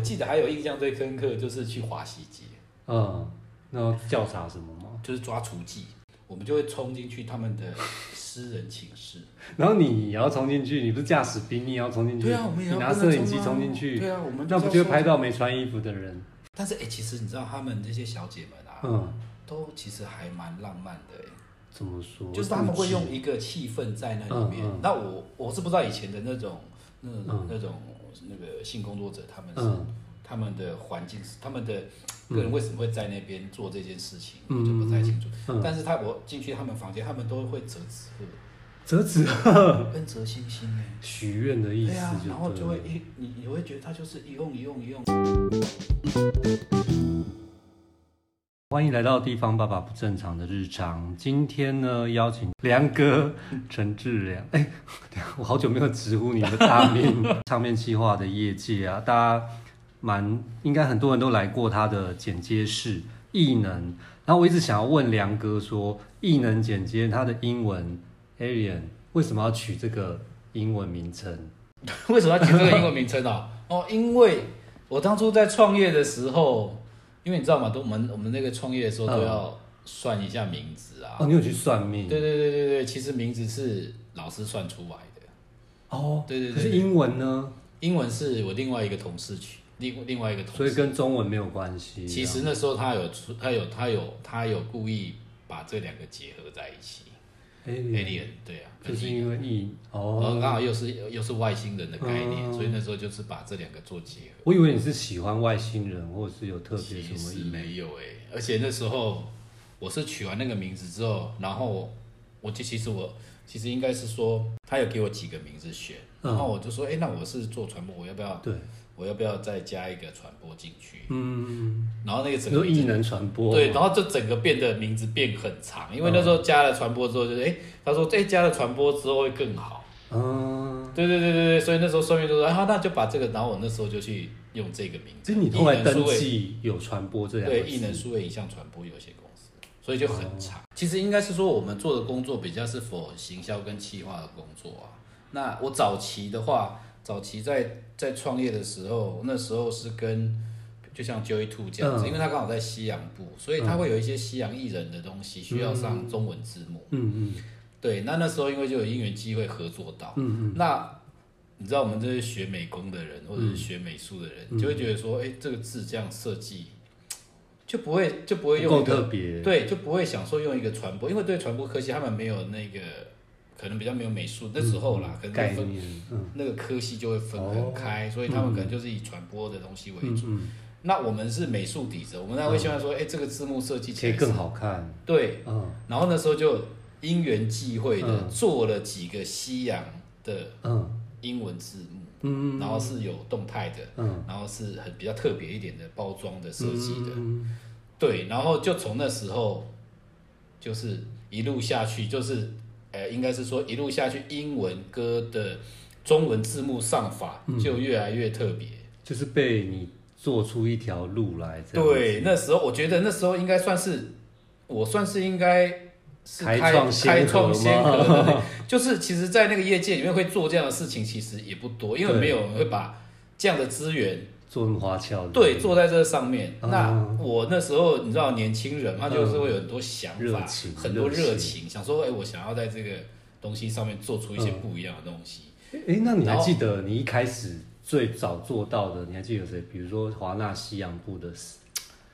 我记得还有印象最深刻就是去华西街，嗯，然后调查什么吗？就是抓厨妓，我们就会冲进去他们的私人寝室，然后你也要冲进去，你不是驾驶兵，你也要冲进去，对啊，我们也要你拿摄影机冲进去，对啊，我们那不就会拍到没穿衣服的人？但是哎、欸，其实你知道他们这些小姐们啊，嗯，都其实还蛮浪漫的哎。怎么说？就是他们会用一个气氛在那里面。嗯嗯、那我我是不知道以前的那种那那种那个性工作者，他们是、嗯、他们的环境是他们的个人为什么会在那边做这件事情，我、嗯、就不太清楚。嗯、但是他我进去他们房间，他们都会折纸鹤，折纸鹤 跟折星星哎，许愿的意思。对啊，然后就会一你你会觉得他就是一用一用一用。欢迎来到地方爸爸不正常的日常。今天呢，邀请梁哥陈志良。哎，我好久没有直呼你的大名。唱片企划的业界啊，大家蛮应该很多人都来过他的剪接室。艺能，然后我一直想要问梁哥说，艺能剪接他的英文 Alien 为什么要取这个英文名称？为什么要取这个英文名称啊？哦，因为我当初在创业的时候。因为你知道吗？都我们我们那个创业的时候都要算一下名字啊。哦，你有去算命？对对对对对，其实名字是老师算出来的。哦，对对对。可是英文呢？英文是我另外一个同事取，另另外一个同事。所以跟中文没有关系。其实那时候他有出，他有他有他有故意把这两个结合在一起。Alien，对啊，就是因为异哦，刚好又是又是外星人的概念，所以那时候就是把这两个做结合。我以为你是喜欢外星人，或者是有特别什么意思？没有哎，而且那时候我是取完那个名字之后，然后我就其实我其实应该是说，他有给我几个名字选，然后我就说，哎，那我是做传播，我要不要？对。我要不要再加一个传播进去？嗯，然后那个整个异能传播，对，然后就整个变得名字变很长，因为那时候加了传播之后，就是哎，他说哎，加了传播之后会更好。嗯，对对对对对，所以那时候顺便就说，啊，那就把这个，然后我那时候就去用这个名字。其实你后来登记有传播这样，对，艺能数位影像传播有限公司，所以就很长。其实应该是说我们做的工作比较是 for 行销跟企划的工作啊。那我早期的话。早期在在创业的时候，那时候是跟就像 Joey Two 这样子，嗯、因为他刚好在西洋部，所以他会有一些西洋艺人的东西需要上中文字幕。嗯嗯，对，那那时候因为就有因缘机会合作到。嗯嗯，那你知道我们这些学美工的人或者是学美术的人，嗯、就会觉得说，哎、欸，这个字这样设计就不会就不会用一个特别，对，就不会想说用一个传播，因为对传播科技他们没有那个。可能比较没有美术那时候啦，嗯、可能分那个科系就会分很开，哦、所以他们可能就是以传播的东西为主。那我们是美术底子，我们才会希望说，哎、这个字幕设计起来可以更好看。对，嗯、然后那时候就因缘际会的做了几个西洋的英文字幕，嗯、然后是有动态的，嗯、然后是很比较特别一点的包装的设计的，嗯、对，然后就从那时候就是一路下去就是。呃，应该是说一路下去，英文歌的中文字幕上法就越来越特别，嗯，就是被你做出一条路来。对，那时候我觉得那时候应该算是我算是应该是开开创先河的，就是其实，在那个业界里面会做这样的事情，其实也不多，因为没有人会把这样的资源。做那么花俏，对，坐在这上面。那我那时候，你知道，年轻人嘛就是会有很多想法，很多热情，想说，哎，我想要在这个东西上面做出一些不一样的东西。哎，那你还记得你一开始最早做到的？你还记得有谁？比如说华纳西洋部的，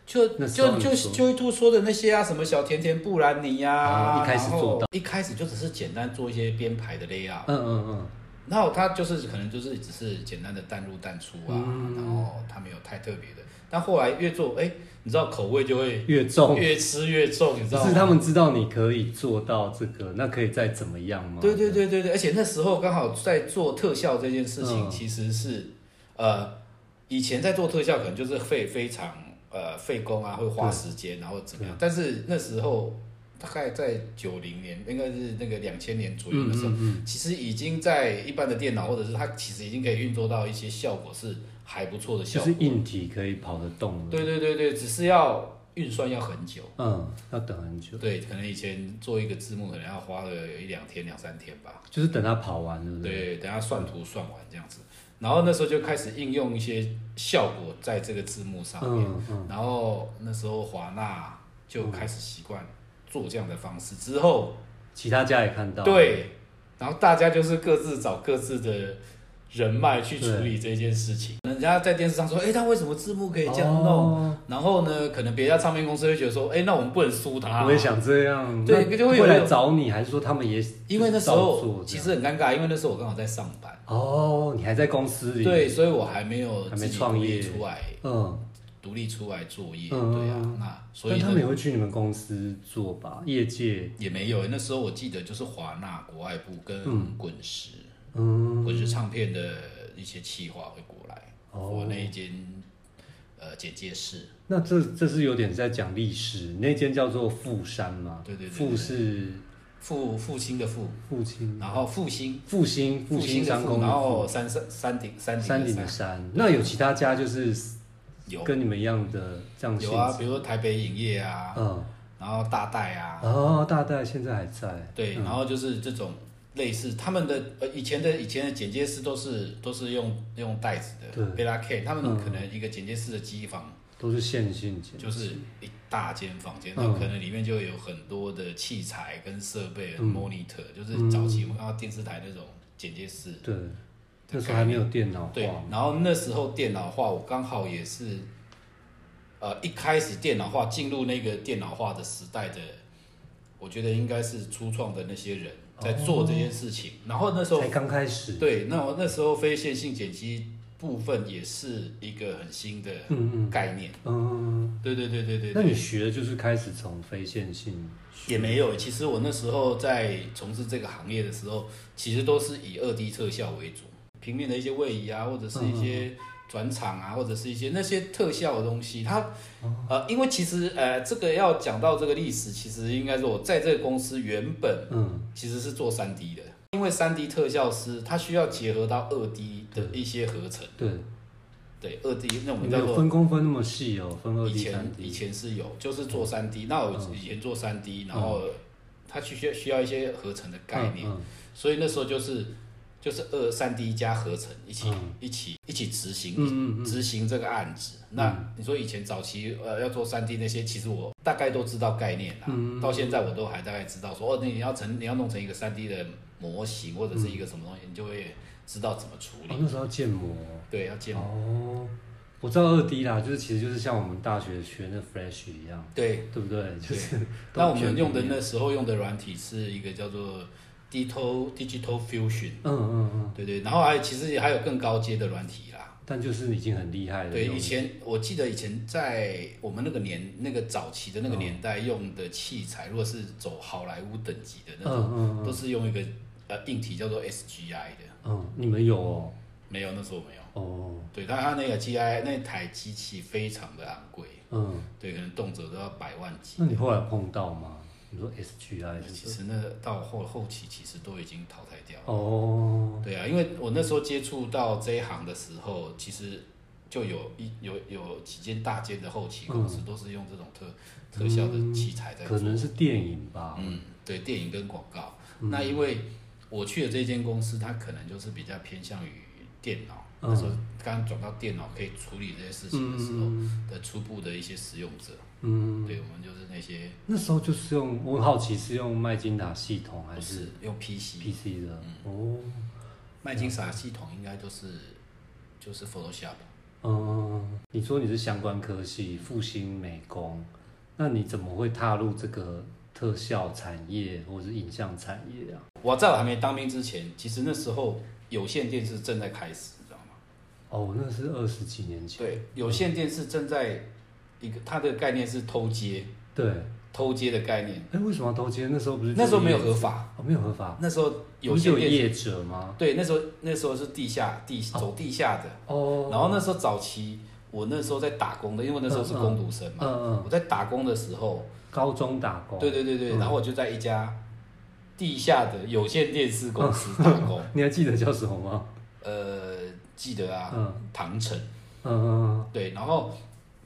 就就就就一兔说的那些啊，什么小甜甜布兰妮呀，一开始做到，一开始就只是简单做一些编排的 layout。嗯嗯嗯。然后他就是可能就是只是简单的淡入淡出啊，嗯、然后他没有太特别的。但后来越做，哎，你知道口味就会越重，越吃越重，你知道吗？是他们知道你可以做到这个，那可以再怎么样吗？对对对对对，而且那时候刚好在做特效这件事情，其实是、嗯、呃，以前在做特效可能就是费非常呃费工啊，会花时间，对然后怎么样？但是那时候。大概在九零年，应该是那个两千年左右的时候，嗯嗯嗯、其实已经在一般的电脑或者是它其实已经可以运作到一些效果是还不错的效果，就是硬体可以跑得动。对对对对，只是要运算要很久，嗯，要等很久。对，可能以前做一个字幕可能要花个一两天两三天吧，就是等它跑完，对不对？对，等它算图算完这样子。然后那时候就开始应用一些效果在这个字幕上面，然后那时候华纳就开始习惯做这样的方式，之后其他家也看到，对，然后大家就是各自找各自的。人脉去处理这件事情，人家在电视上说，哎，他为什么字幕可以这样弄？哦、然后呢，可能别家唱片公司会觉得说，哎，那我们不能输他。我也想这样，对，就会会来找你，还是说他们也？因为那时候其实很尴尬，因为那时候我刚好在上班。哦，你还在公司里？对，所以我还没有还没创业出来，嗯，独立出来作业。嗯、对啊，那所以他们也会去你们公司做吧？业界也没有，那时候我记得就是华纳国外部跟滚石，嗯，滚石唱片的。一些企划会过来，我、哦、那一间呃简介室。那这这是有点在讲历史，那间叫做富山嘛？对对对，富是复复兴的复，复兴，然后复兴复兴复兴商工，然后山山山顶山顶山顶的山。那有其他家就是有跟你们一样的这样？有啊，比如说台北影业啊，嗯，然后大代啊，哦，大代现在还在。对，然后就是这种。类似他们的呃以前的以前的剪接师都是都是用用袋子的，对贝拉 K，他们可能一个剪接师的机房都是线性剪，就是一大间房间，那可能里面就有很多的器材跟设备，monitor，就是早期我们看到电视台那种剪接师。对，那时候还没有电脑化。对，然后那时候电脑化，我刚好也是，呃，一开始电脑化进入那个电脑化的时代的，我觉得应该是初创的那些人。在做这件事情，然后那时候才刚开始，对，那我那时候非线性剪辑部分也是一个很新的概念，嗯，对对对对对。那你学的就是开始从非线性？也没有，其实我那时候在从事这个行业的时候，其实都是以二 D 特效为主，平面的一些位移啊，或者是一些。转场啊，或者是一些那些特效的东西，它，呃，因为其实呃，这个要讲到这个历史，其实应该说我在这个公司原本，嗯，其实是做三 D 的，因为三 D 特效师他需要结合到二 D 的一些合成，对，对，二 D 那我们叫做分工分那么细哦，分二 D 以前以前是有，就是做三 D，那我以前做三 D，然后他需需需要一些合成的概念，所以那时候就是。就是二三 D 加合成一起、嗯、一起一起执行执、嗯、行这个案子。嗯、那你说以前早期呃要做三 D 那些，其实我大概都知道概念啦。嗯、到现在我都还大概知道说哦，你要成你要弄成一个三 D 的模型或者是一个什么东西，嗯、你就会知道怎么处理。哦、那时候要建模，对，要建模。哦，我知道二 D 啦，就是其实就是像我们大学学那 Flash 一样，对对不对？就是 那我们用的那时候用的软体是一个叫做。Digital Digital Fusion，嗯嗯嗯，对对，然后还其实还有更高阶的软体啦，但就是已经很厉害了。对，以前我记得以前在我们那个年那个早期的那个年代用的器材，如果是走好莱坞等级的那种，都是用一个呃硬体叫做 SGI 的。嗯，你们有哦？没有，那时候没有。哦，对，但它那个 GI 那台机器非常的昂贵。嗯，对，可能动辄都要百万级。那你后来碰到吗？你说 SGI，其实那到后后期其实都已经淘汰掉了。哦，对啊，因为我那时候接触到这一行的时候，其实就有一有有几间大间的后期公司都是用这种特、嗯、特效的器材在做。可能是电影吧。嗯，对，电影跟广告。嗯、那因为我去的这间公司，它可能就是比较偏向于电脑。嗯、那时候刚转到电脑可以处理这些事情的时候的初步的一些使用者。嗯，对，我们就是那些那时候就是用，我很好奇是用麦金塔系统还是，是用 PC PC 的？嗯、哦，麦金塔系统应该都是就是 Photoshop。嗯，你说你是相关科系，复兴美工，那你怎么会踏入这个特效产业或者是影像产业啊？我在我还没当兵之前，其实那时候有线电视正在开始，你知道吗？哦，那是二十几年前。对，有线电视正在。一个它的概念是偷接，对，偷接的概念。哎，为什么要偷接？那时候不是那时候没有合法，哦，没有合法。那时候有有业者吗？对，那时候那时候是地下地走地下的哦。然后那时候早期，我那时候在打工的，因为那时候是工读生嘛，嗯嗯。我在打工的时候，高中打工。对对对对，然后我就在一家地下的有线电视公司打工。你还记得叫什么吗？呃，记得啊，唐城。嗯嗯，对，然后。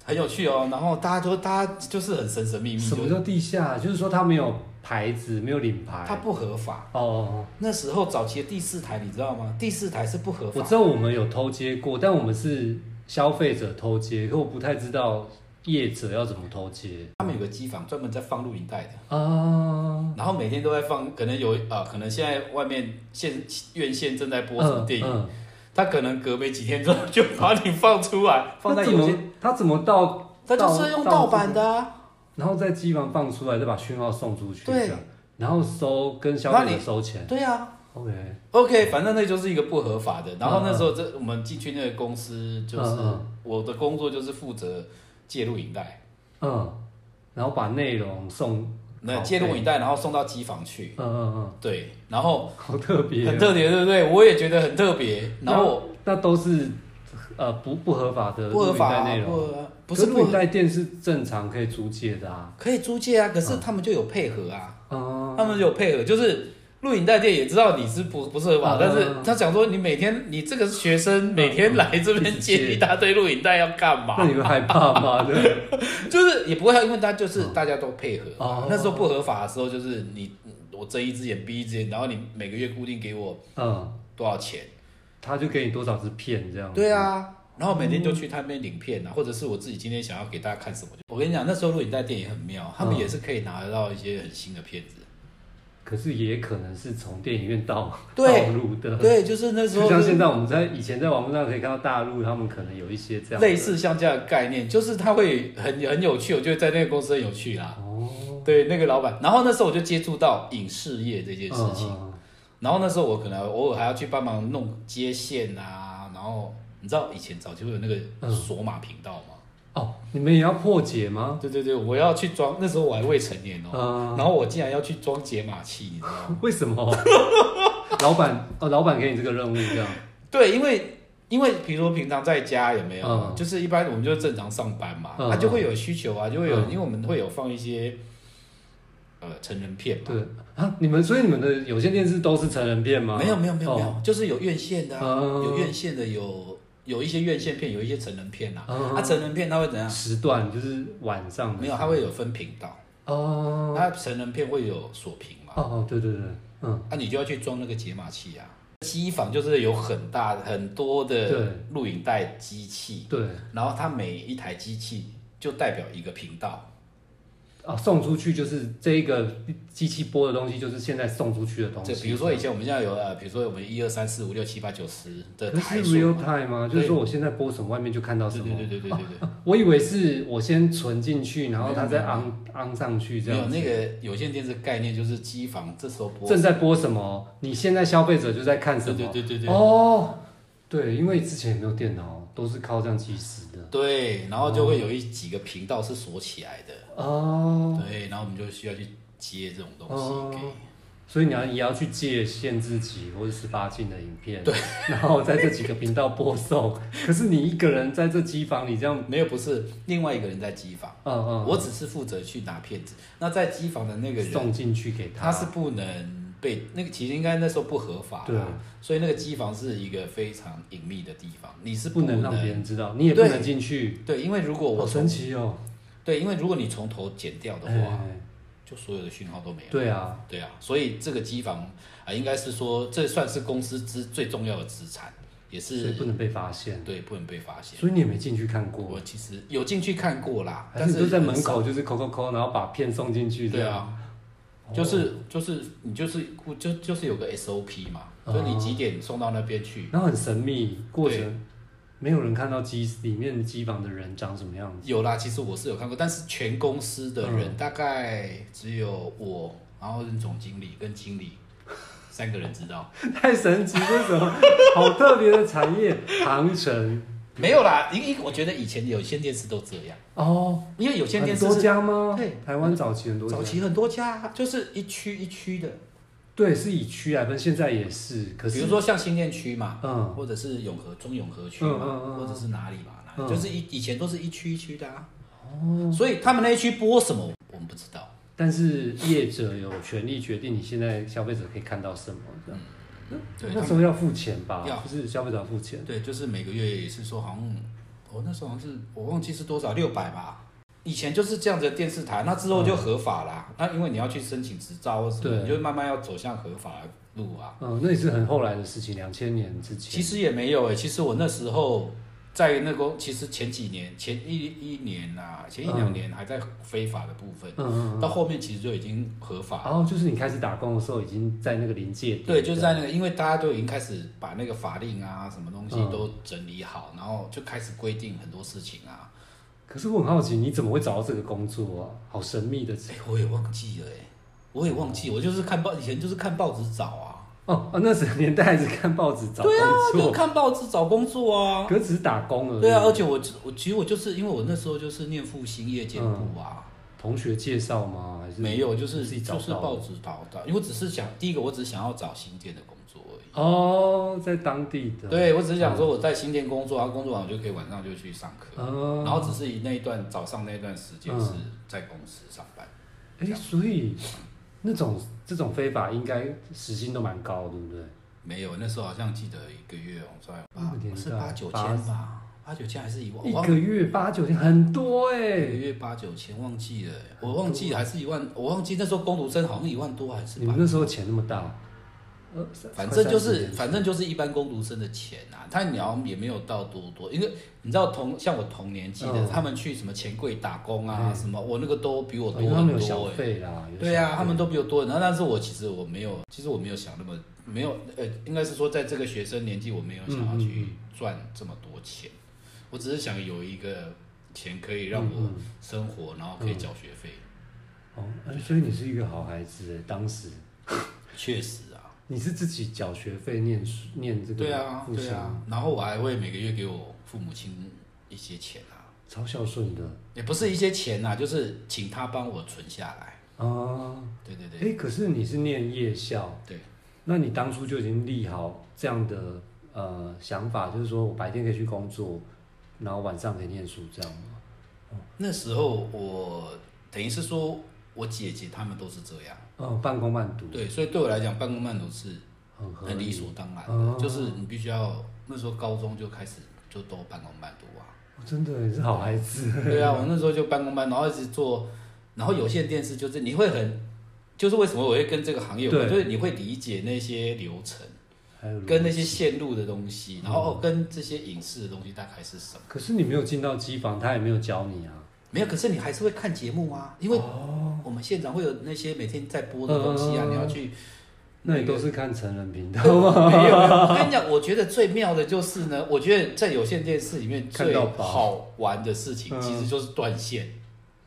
很有趣哦，然后大家都，大家就是很神神秘秘。什么叫地下？就是说他没有牌子，没有领牌，它不合法。哦，那时候早期的第四台你知道吗？第四台是不合法。我知道我们有偷接过，但我们是消费者偷接，可我不太知道业者要怎么偷接。他们有个机房专门在放录影带的啊，然后每天都在放，可能有啊，可能现在外面现院线正在播什么电影。嗯嗯他可能隔没几天之后就把你放出来，放在有些他怎么盗？他就是用盗版的啊，然后在机房放出来，再把讯号送出去，对，然后收跟消费者收钱，对啊，OK。OK，反正那就是一个不合法的。然后那时候这我们进去那个公司，就是我的工作就是负责借录影带，嗯，然后把内容送。那借录影带，然后送到机房去。嗯嗯嗯，对，然后好特别，很特别，对不对？我也觉得很特别。然后那都是呃不不合法的不合法内容，不是录影带店是正常可以租借的啊，可以租借啊。可是他们就有配合啊，他们就有配合，就是。录影带店也知道你是不不是合法，但是他想说，你每天你这个学生每天来这边借一大堆录影带要干嘛？那你会害怕吗？对，就是也不会，因为他就是大家都配合。那时候不合法的时候，就是你我睁一只眼闭一只眼，然后你每个月固定给我嗯多少钱，他就给你多少支片这样。对啊，然后每天就去他那边领片啊，或者是我自己今天想要给大家看什么，我跟你讲，那时候录影带店也很妙，他们也是可以拿得到一些很新的片子。可是也可能是从电影院到对道路的，对，就是那时候，就像现在我们在以前在网络上可以看到大陆，他们可能有一些这样类似像这样的概念，就是他会很很有趣，我觉得在那个公司很有趣啦。哦，对，那个老板，然后那时候我就接触到影视业这件事情，嗯、然后那时候我可能偶尔还要去帮忙弄接线啊，然后你知道以前早期会有那个索码频道吗？哦，你们也要破解吗？对对对，我要去装。那时候我还未成年哦，嗯、然后我竟然要去装解码器，你知道吗？为什么？老板哦，老板给你这个任务这样？对，因为因为比如说平常在家有没有？嗯、就是一般我们就正常上班嘛，他、就会有需求啊，就会有，嗯、因为我们会有放一些呃成人片嘛。对啊，你们所以你们的有线电视都是成人片吗？没有没有没有没有，哦、就是有院线的、啊，嗯、有院线的有。有一些院线片，有一些成人片呐。啊成人片它会怎样？时段就是晚上。没有，它会有分频道。哦。它成人片会有锁屏嘛？哦哦，对对对，嗯。那你就要去装那个解码器啊。机房就是有很大很多的录影带机器。对。然后它每一台机器就代表一个频道。啊，送出去就是这一个机器播的东西，就是现在送出去的东西。就比如说以前我们现在有呃，比如说我们一二三四五六七八九十的台数。是 real time 吗？就是说我现在播什么，外面就看到什么。对对对对对对。我以为是我先存进去，然后它再安安上去这样。没有那个有线电视概念，就是机房这时候播正在播什么，你现在消费者就在看什么。对对对对。哦，对，因为之前也没有电脑，都是靠这样计时的。对，然后就会有一几个频道是锁起来的。哦，对，然后我们就需要去接这种东西给，所以你要也要去借限制级或者十八禁的影片，对，然后在这几个频道播送。可是你一个人在这机房里这样，没有，不是另外一个人在机房，嗯嗯，我只是负责去拿片子。那在机房的那个人送进去给他，他是不能被那个，其实应该那时候不合法，对，所以那个机房是一个非常隐秘的地方，你是不能让别人知道，你也不能进去，对，因为如果我好神奇哦。对，因为如果你从头剪掉的话，欸、就所有的讯号都没有。对啊，对啊，所以这个机房啊、呃，应该是说这算是公司之最重要的资产，也是不能被发现。对，不能被发现。所以你也没进去看过？我其实有进去看过啦，但是都在门口，就是抠抠抠，然后把片送进去。对啊，就是就是你就是就就是有个 SOP 嘛，哦、就你几点送到那边去，然后很神秘过程。没有人看到机里面机房的人长什么样子。有啦，其实我是有看过，但是全公司的人大概只有我，然后任总经理跟经理三个人知道。太神奇，为什么？好特别的产业，航程没有啦。因为我觉得以前有线电视都这样哦，因为有线电视多家吗？对，台湾早期很多，早期很多家，就是一区一区的。对，是以区来分，现在也是。可是，比如说像新店区嘛，嗯，或者是永和中永和区嘛，嗯嗯、或者是哪里嘛，嗯、就是以以前都是一区一区的啊。哦。所以他们那一区播什么，我们不知道。但是业者有权利决定你现在消费者可以看到什么，这样。嗯。对。那时候要付钱吧？要，就是消费者要付钱。对，就是每个月也是说好像，我、哦、那时候好像是我忘记是多少，六百吧。以前就是这样子的电视台，那之后就合法啦。嗯、那因为你要去申请执照或什么，对你就慢慢要走向合法的路啊。嗯，那也是很后来的事情，两千年之前。其实也没有诶、欸，其实我那时候。在那个其实前几年前一一年呐、啊，前一两年还在非法的部分，嗯嗯嗯、到后面其实就已经合法了。然后就是你开始打工的时候，已经在那个临界点。对，就是在那个，因为大家都已经开始把那个法令啊，什么东西都整理好，嗯、然后就开始规定很多事情啊。可是我很好奇，你怎么会找到这个工作啊？好神秘的，哎，我也忘记了哎，我也忘记，我就是看报，以前就是看报纸找啊。哦，那时年代还是看报纸找工作。对啊，就看报纸找工作啊。可只是打工而已。对啊，而且我我其实我就是因为我那时候就是念复兴夜间部啊。同学介绍吗？还是没有，就是自己找就是报纸找到。因为我只是想，第一个我只是想要找新店的工作而已。哦，在当地的。对，我只是想说我在新店工作，然后工作完我就可以晚上就去上课。然后只是以那一段早上那一段时间是在公司上班。哎，所以。那种这种非法应该时薪都蛮高，对不对？没有，那时候好像记得一个月我算八是八九千吧，八九千还是一万？一个月八九千很多哎，一个月八九千忘记了，我忘记还是一万，我忘记那时候工读生好像一万多还是？你们那时候钱那么大？反正就是反正就是一般工读生的钱啊，他鸟也没有到多多，因为你知道同像我同年纪的，他们去什么钱柜打工啊什么，我那个都比我多很多哎。对啊，他们都比我多，然后但是我其实我没有，其实我没有想那么没有，呃，应该是说在这个学生年纪，我没有想要去赚这么多钱，我只是想有一个钱可以让我生活，然后可以缴学费。哦，所以你是一个好孩子哎，当时。确实。你是自己缴学费念书念这个？对啊，对啊。然后我还会每个月给我父母亲一些钱啊，超孝顺的。也不是一些钱呐，就是请他帮我存下来。啊，对对对。哎，可是你是念夜校，对，那你当初就已经立好这样的呃想法，就是说我白天可以去工作，然后晚上可以念书，这样吗？那时候我等于是说我姐姐他们都是这样。哦，半工半读。对，所以对我来讲，半工半读是很理所当然的，哦、就是你必须要那时候高中就开始就都半工半读啊。真的，你是好孩子。对啊，我那时候就半工半读，然后一直做，然后有线电视就是你会很，就是为什么我会跟这个行业有关，就是你会理解那些流程，还有跟那些线路的东西，然后跟这些影视的东西大概是什么。可是你没有进到机房，他也没有教你啊。没有，可是你还是会看节目啊，因为我们现场会有那些每天在播的东西啊，你要去。那你都是看成人频道 吗？没有，我跟你讲，我觉得最妙的就是呢，我觉得在有线电视里面最好玩的事情，其实就是断线。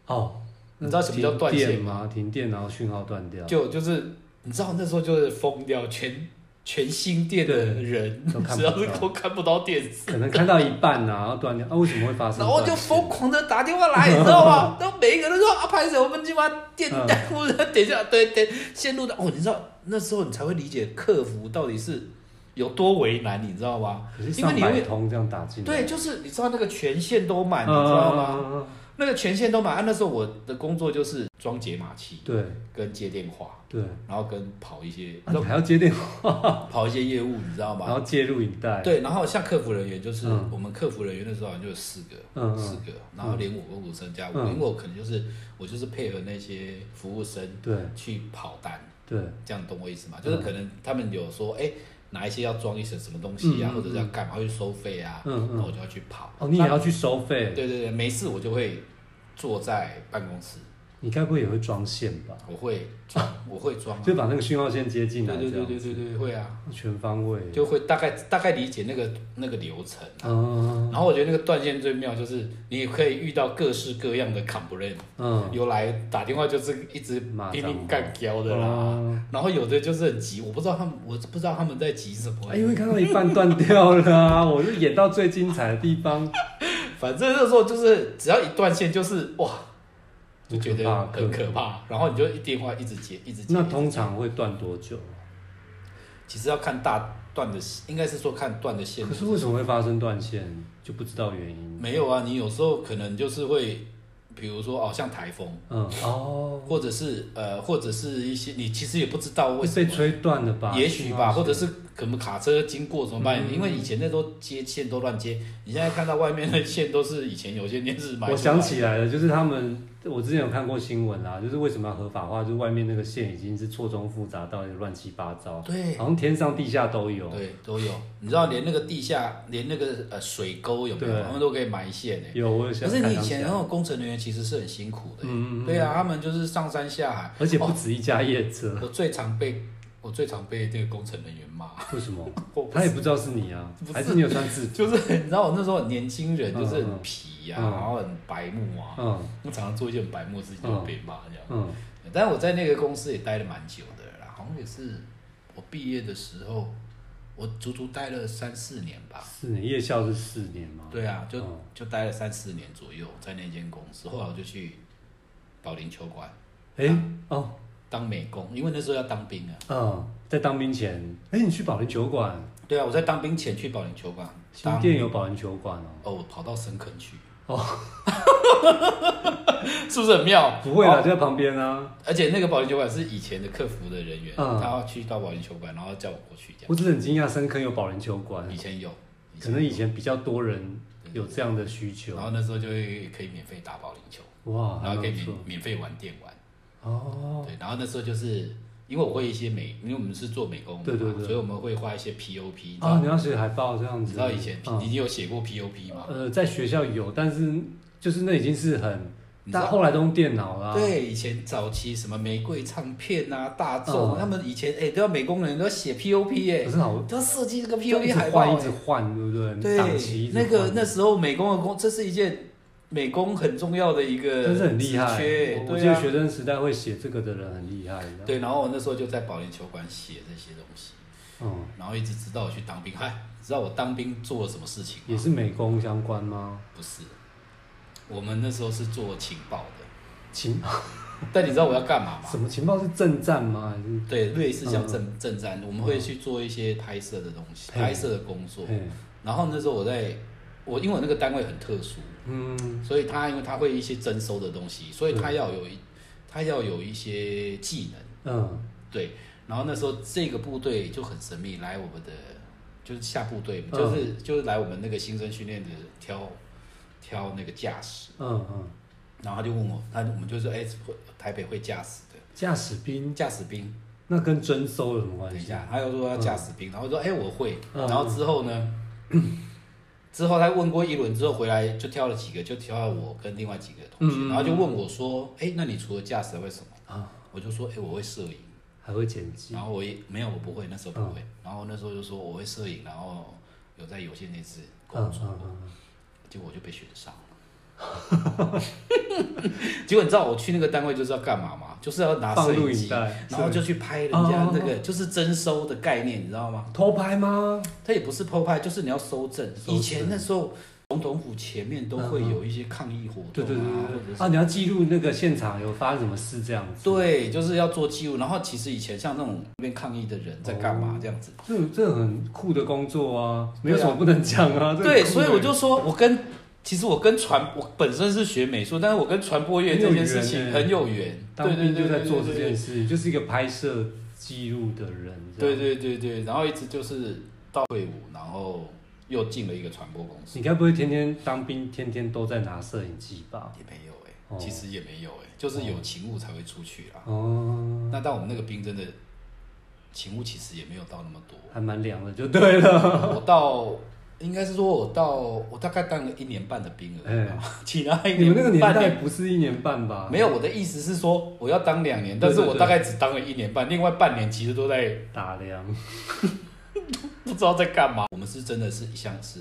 哦，你知道什么叫断线吗？停电，然后讯号断掉。就就是你知道那时候就是疯掉全。全新店的人，只要是 都看不到电视，可能看到一半呐，然后断掉。啊，为什么会发生？然后就疯狂的打电话来，你知道吗？然后每一个人都说啊，拍摄我们今晚电或者等一下，对对，线路的哦，你知道那时候你才会理解客服到底是有多为难，你知道吗？因为你会通这样打进来，对，就是你知道那个全线都满，你知道吗？那个权限都满，啊，那时候我的工作就是装解码器，对，跟接电话，对，然后跟跑一些，你还要接电话，跑一些业务，你知道吗？然后接录影带，对，然后像客服人员，就是我们客服人员那时候好像就有四个，嗯，四个，然后连我工读生加我，因为我可能就是我就是配合那些服务生，对，去跑单，对，这样懂我意思吗？就是可能他们有说，哎。哪一些要装一些什么东西啊，或者是要干嘛去收费啊？嗯嗯，那我就要去跑。哦，你也要去收费？对对对，没事我就会坐在办公室。你该不会也会装线吧？我会装，我会装，就把那个讯号线接进来。对对对对对对，会啊，全方位，就会大概大概理解那个那个流程。嗯，然后我觉得那个断线最妙就是你可以遇到各式各样的 complaint，嗯，有来打电话就是一直拼命干胶的啦，然后有的就是很急，我不知道他们，我不知道他们在急什么。因为看到一半断掉了啊，我就演到最精彩的地方。反正那时候就是只要一断线就是哇。就觉得很可怕，然后你就一电话一直接，一直接。那通常会断多久？其实要看大断的，应该是说看断的线。可是为什么会发生断线？就不知道原因。没有啊，你有时候可能就是会，比如说哦，像台风，嗯哦，或者是呃，或者是一些你其实也不知道为什么被吹断了吧？也许吧，或者是可能卡车经过怎么办？嗯、因为以前那都接线都乱接，你现在看到外面的线都是以前有些电视买。我想起来了，就是他们，我之前有看过新闻啦，就是为什么要合法化？就是外面那个线已经是错综复杂到乱七八糟，对，好像天上地下都有，对，都有。你知道连那个地下，连那个呃水沟有没有？他们都可以埋线诶。有，我想。可是你以前那种工程人员其实是很辛苦的，嗯嗯，对啊，他们就是上山下海，而且不止一家业者。我最常被。我最常被那个工程人员骂，为什么？他也不知道是你啊，是还是你有穿制服？就是你知道我那时候很年轻人，就是很皮呀、啊，嗯、然后很白目啊，嗯，我常常做一些很白目的事情就被骂这样。嗯，但是我在那个公司也待了蛮久的啦，好像也是我毕业的时候，我足足待了三四年吧。四年，夜校是四年吗？对啊，就、嗯、就待了三四年左右在那间公司，后来我就去保龄球馆。哎、欸，哦。当美工，因为那时候要当兵啊。嗯，在当兵前，哎、欸，你去保龄球馆？对啊，我在当兵前去保龄球馆。新店有保龄球馆哦。哦，我跑到深坑去。哦，是不是很妙？不会啦，哦、就在旁边啊。而且那个保龄球馆是以前的客服的人员，嗯、他要去到保龄球馆，然后叫我过去。我只是很惊讶，深坑有保龄球馆。以前有，以前有，可能以前比较多人有这样的需求。然后那时候就会可以免费打保龄球，哇，然后可以免免费玩电玩。哦，对，然后那时候就是因为我会一些美，因为我们是做美工的，对对对，所以我们会画一些 POP。啊，你要写海报这样子。你知道以前你有写过 POP 吗？呃，在学校有，但是就是那已经是很，但后来都用电脑啦。对，以前早期什么玫瑰唱片啊、大众，他们以前哎都要美工人都要写 POP 哎，可是好，都要设计这个 POP 海报，一直换，对不对？对，那个那时候美工的工，这是一件。美工很重要的一个，真是很厉害。对，我记得学生时代会写这个的人很厉害。对，然后我那时候就在保龄球馆写这些东西，嗯，然后一直直到我去当兵，嗨，知道我当兵做了什么事情吗？也是美工相关吗？不是，我们那时候是做情报的。情报？但你知道我要干嘛吗？什么情报是政战吗？还是？对，类似像政政战，我们会去做一些拍摄的东西，拍摄的工作。然后那时候我在。我因为我那个单位很特殊，嗯，所以他因为他会一些征收的东西，所以他要有一，他要有一些技能，嗯，对。然后那时候这个部队就很神秘，来我们的就是下部队，就是就是来我们那个新生训练的挑挑那个驾驶，嗯嗯。然后他就问我，他我们就说，哎，台北会驾驶的驾驶兵，驾驶兵，那跟征收有什么关系？等一下，他又说要驾驶兵，然后说，哎，我会。然后之后呢？之后他问过一轮之后回来就挑了几个，就挑了我跟另外几个同学，嗯、然后就问我说：“哎，那你除了驾驶还会什么？”啊，我就说：“哎，我会摄影，还会剪辑。”然后我也没有，我不会，那时候不会。嗯、然后那时候就说我会摄影，然后有在有线电视工作，结果我就被选上了。结果你知道我去那个单位就是要干嘛吗？就是要拿摄影机，然后就去拍人家那个，就是征收的概念，你知道吗？偷拍吗？它也不是偷拍，就是你要收证。以前那时候总统府前面都会有一些抗议活动，对对对啊，你要记录那个现场有发生什么事这样子。对，就是要做记录。然后其实以前像那种那边抗议的人在干嘛这样子，这这很酷的工作啊，没有什么不能讲啊。对，所以我就说我跟。其实我跟传，我本身是学美术，但是我跟传播业这件事情很有缘。当兵就在做这件事，就是一个拍摄记录的人。对对对对，然后一直就是到退伍，然后又进了一个传播公司。你该不会天天当兵，天天都在拿摄影机吧？也没有哎，其实也没有哎，就是有勤务才会出去啦。哦。那但我们那个兵真的勤务其实也没有到那么多，还蛮凉的，就对了。我到。应该是说，我到我大概当了一年半的兵而已，其他一年半。你们那个年代不是一年半吧？没有，我的意思是说，我要当两年，但是我大概只当了一年半，另外半年其实都在打量，不知道在干嘛。我们是真的是一向是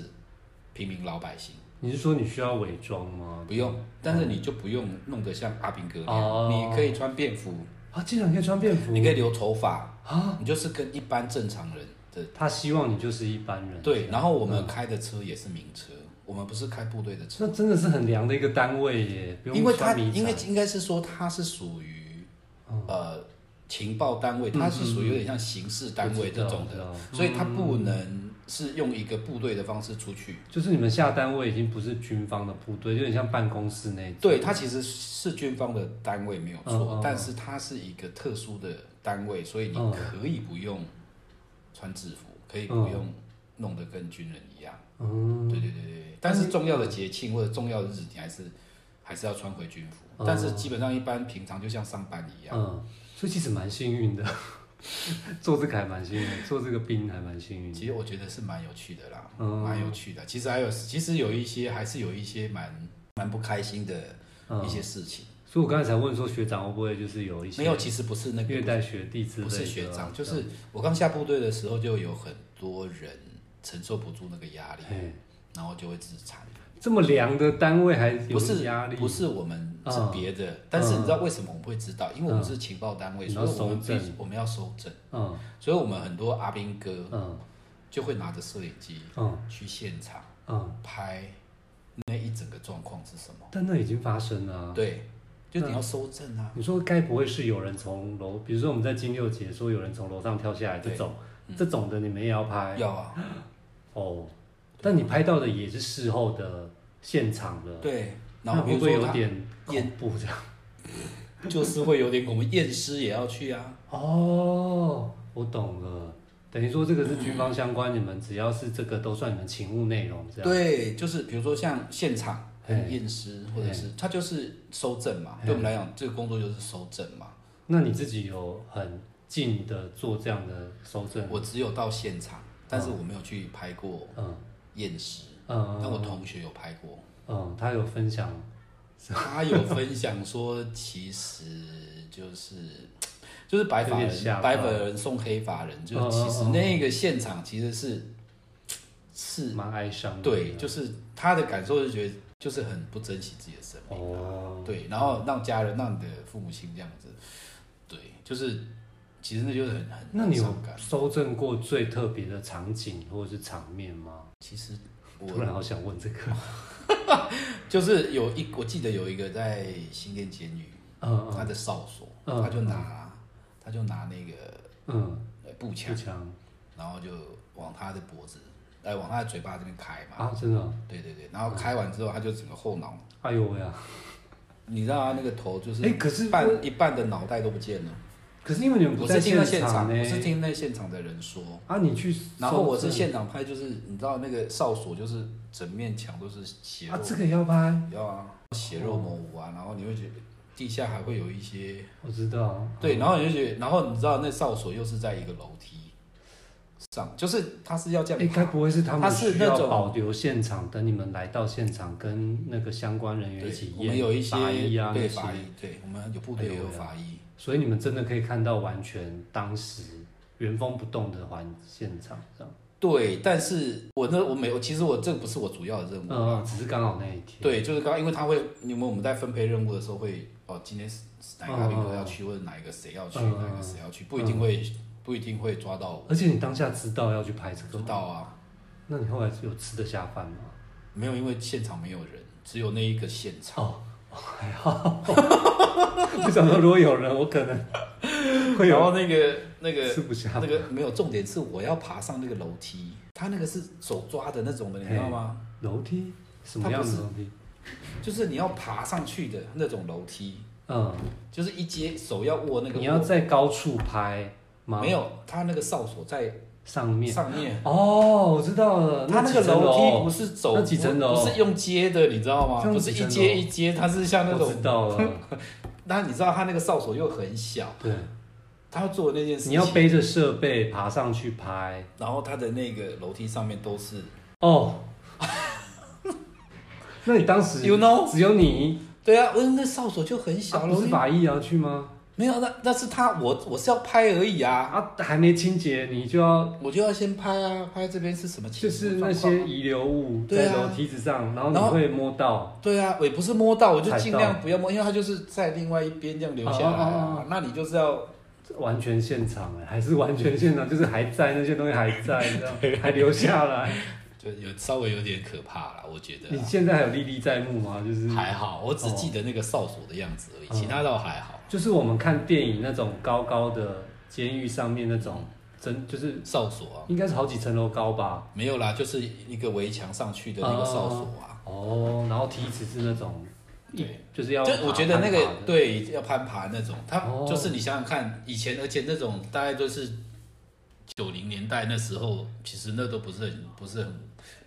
平民老百姓。你是说你需要伪装吗？不用，但是你就不用弄得像阿兵哥那样，你可以穿便服啊，竟然可以穿便服，你可以留头发啊，你就是跟一般正常人。他希望你就是一般人。对，然后我们开的车也是名车，我们不是开部队的车。那真的是很凉的一个单位耶，因为他因为应该是说他是属于呃情报单位，他是属于有点像刑事单位这种的，所以他不能是用一个部队的方式出去。就是你们下单位已经不是军方的部队，有点像办公室那种。对，他其实是军方的单位没有错，但是他是一个特殊的单位，所以你可以不用。穿制服可以不用弄得跟军人一样。嗯，对对对对。但是重要的节庆或者重要的日子，你还是还是要穿回军服。嗯、但是基本上一般平常就像上班一样。嗯，所以其实蛮幸运的，做这个还蛮幸运，做这个兵还蛮幸运。其实我觉得是蛮有趣的啦，嗯，蛮有趣的。其实还有，其实有一些还是有一些蛮蛮不开心的一些事情。嗯、所以我刚才才问说学长会不会就是有一些没有？其实不是那个虐待学弟之类的，不是学长，就是我刚下部队的时候就有很多人承受不住那个压力。然后就会自残。这么凉的单位还有压力？不是，不是我们是别的，嗯、但是你知道为什么我们会知道？因为我们是情报单位，嗯、所以我们必须我们要收证。嗯，所以我们很多阿兵哥，嗯，就会拿着摄影机，嗯，去现场，嗯，拍那一整个状况是什么？但那已经发生了、啊。对，就你要收证啊。你说该不会是有人从楼，比如说我们在金六节说有人从楼上跳下来这种，嗯、这种的你们也要拍？要啊。哦。但你拍到的也是事后的现场的，对，然后会不会有点恐怖这样？就是会有点恐怖，验尸也要去啊。哦，我懂了，等于说这个是军方相关，嗯、你们只要是这个都算你们勤务内容这样。对，就是比如说像现场验尸，或者是他就是收证嘛，对我们来讲，这个工作就是收证嘛。那你自己有很近的做这样的收证？我只有到现场，但是我没有去拍过。嗯。验尸，嗯，但我同学有拍过，嗯，他有分享，他有分享说，其实就是就是白发人，白发人送黑发人，就其实那个现场其实是是蛮哀伤的，对，就是他的感受是觉得就是很不珍惜自己的生命，哦，对，然后让家人，让你的父母亲这样子，对，就是。其实那就是很很。那你有搜证过最特别的场景或者是场面吗？其实我突然好想问这个，就是有一我记得有一个在新店监狱，嗯，他的哨所，他就拿他就拿那个嗯步枪，然后就往他的脖子，哎，往他的嘴巴这边开嘛。啊，真的？对对对，然后开完之后，他就整个后脑，哎呦喂呀！你知道他那个头就是，哎，可是半一半的脑袋都不见了。可是因为你们不在现场呢，我是听那现场的人说啊，你去，然后我是现场拍，就是你知道那个哨所，就是整面墙都是血肉，啊，这个要拍，要啊，血肉模糊啊，然后你会觉得地下还会有一些，我知道，对，然后你就觉得，然后你知道那哨所又是在一个楼梯上，就是他是要这样，应该不会是他们需要保留现场，等你们来到现场跟那个相关人员一起验，我们有一些法医啊，对法医，对我们有部队也有法医。所以你们真的可以看到完全当时原封不动的环现场，这样。对，但是我那，我没有，其实我这个不是我主要的任务，嗯，只是刚好那一天。对，就是刚刚，因为他会，因为我们在分配任务的时候会，哦，今天是哪个阿兵哥要去，或者哪一个谁要去，哪个谁要去，不一定会，不一定会抓到我。而且你当下知道要去拍这个？知道啊。那你后来有吃得下饭吗？没有，因为现场没有人，只有那一个现场。哦还好，我想说如果有人，我可能 会有。然后那个那个吃不下，那个没有重点是我要爬上那个楼梯，他那个是手抓的那种的，你知道吗？楼梯什么样的楼梯？就是你要爬上去的那种楼梯。嗯，就是一阶手要握那个。你要在高处拍吗？没有，他那个哨所在。上面上面哦，我知道了。他那个楼梯不是走，那几层楼？不是用接的，你知道吗？不是一阶一阶，它是像那种。知道了。那你知道他那个哨所又很小，对。他要做的那件事情，你要背着设备爬上去拍，然后他的那个楼梯上面都是哦。那你当时 you know 只有你？对啊，我那哨所就很小。不是法医要去吗？没有，那那是他，我我是要拍而已啊！啊，还没清洁，你就要，我就要先拍啊，拍这边是什么情况？就是那些遗留物在楼梯子上，然后你会摸到。对啊，我也不是摸到，我就尽量不要摸，因为它就是在另外一边这样留下来啊。那你就是要完全现场哎，还是完全现场，就是还在那些东西还在，你知道 还留下来。就有稍微有点可怕了，我觉得。你现在还有历历在目吗？就是还好，我只记得那个哨所的样子而已，其他倒还好。就是我们看电影那种高高的监狱上面那种，真就是哨所啊，应该是好几层楼高吧？没有啦，就是一个围墙上去的那个哨所啊。哦，然后梯子是那种，对，就是要。就我觉得那个对要攀爬那种，它就是你想想看，以前而且那种大概都是九零年代那时候，其实那都不是很不是很